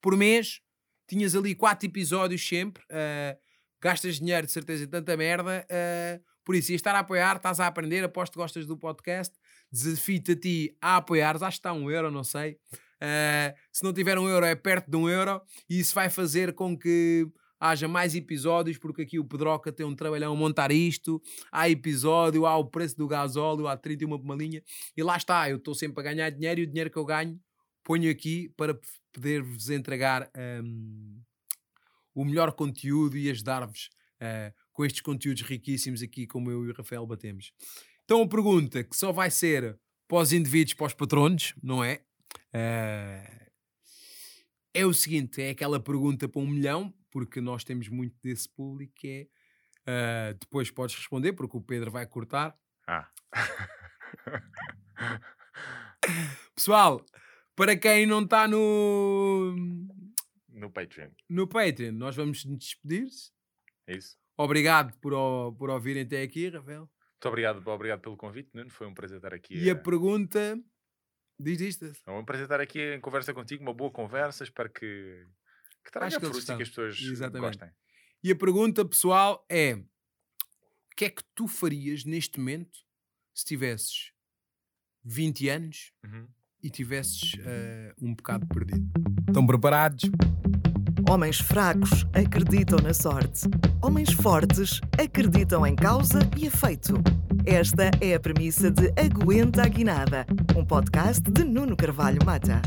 por mês. Tinhas ali quatro episódios sempre. Uh, gastas dinheiro de certeza em tanta merda. Uh, por isso, ias estar a apoiar, estás a aprender, aposto que gostas do podcast. Desafio-te a ti a apoiar, acho que está um euro, não sei. Uh, se não tiver um euro, é perto de um euro. E isso vai fazer com que haja mais episódios, porque aqui o Pedroca tem um trabalhão a montar isto. Há episódio, há o preço do gasóleo, há 31 por uma linha. E lá está, eu estou sempre a ganhar dinheiro e o dinheiro que eu ganho ponho aqui para poder-vos entregar um, o melhor conteúdo e ajudar-vos uh, com estes conteúdos riquíssimos aqui, como eu e o Rafael batemos. Então a pergunta que só vai ser para os indivíduos, para os patronos, não é? Uh, é o seguinte: é aquela pergunta para um milhão, porque nós temos muito desse público que é. Uh, depois podes responder, porque o Pedro vai cortar. Ah. [LAUGHS] Pessoal, para quem não está no. No Patreon. No Patreon, nós vamos nos despedir-se. É isso. Obrigado por, por ouvirem até aqui, Rafael. Muito obrigado, obrigado pelo convite, Nuno. Foi um prazer estar aqui. E a, a pergunta. Diz isto. É um prazer estar aqui em conversa contigo, uma boa conversa. Espero que que traga frutos e que as pessoas Exatamente. gostem. E a pergunta, pessoal, é: o que é que tu farias neste momento se tivesses 20 anos uhum. e tivesses uh, um bocado perdido? Estão preparados? Homens fracos acreditam na sorte. Homens fortes acreditam em causa e efeito. Esta é a premissa de Aguenta a Guinada, um podcast de Nuno Carvalho Mata.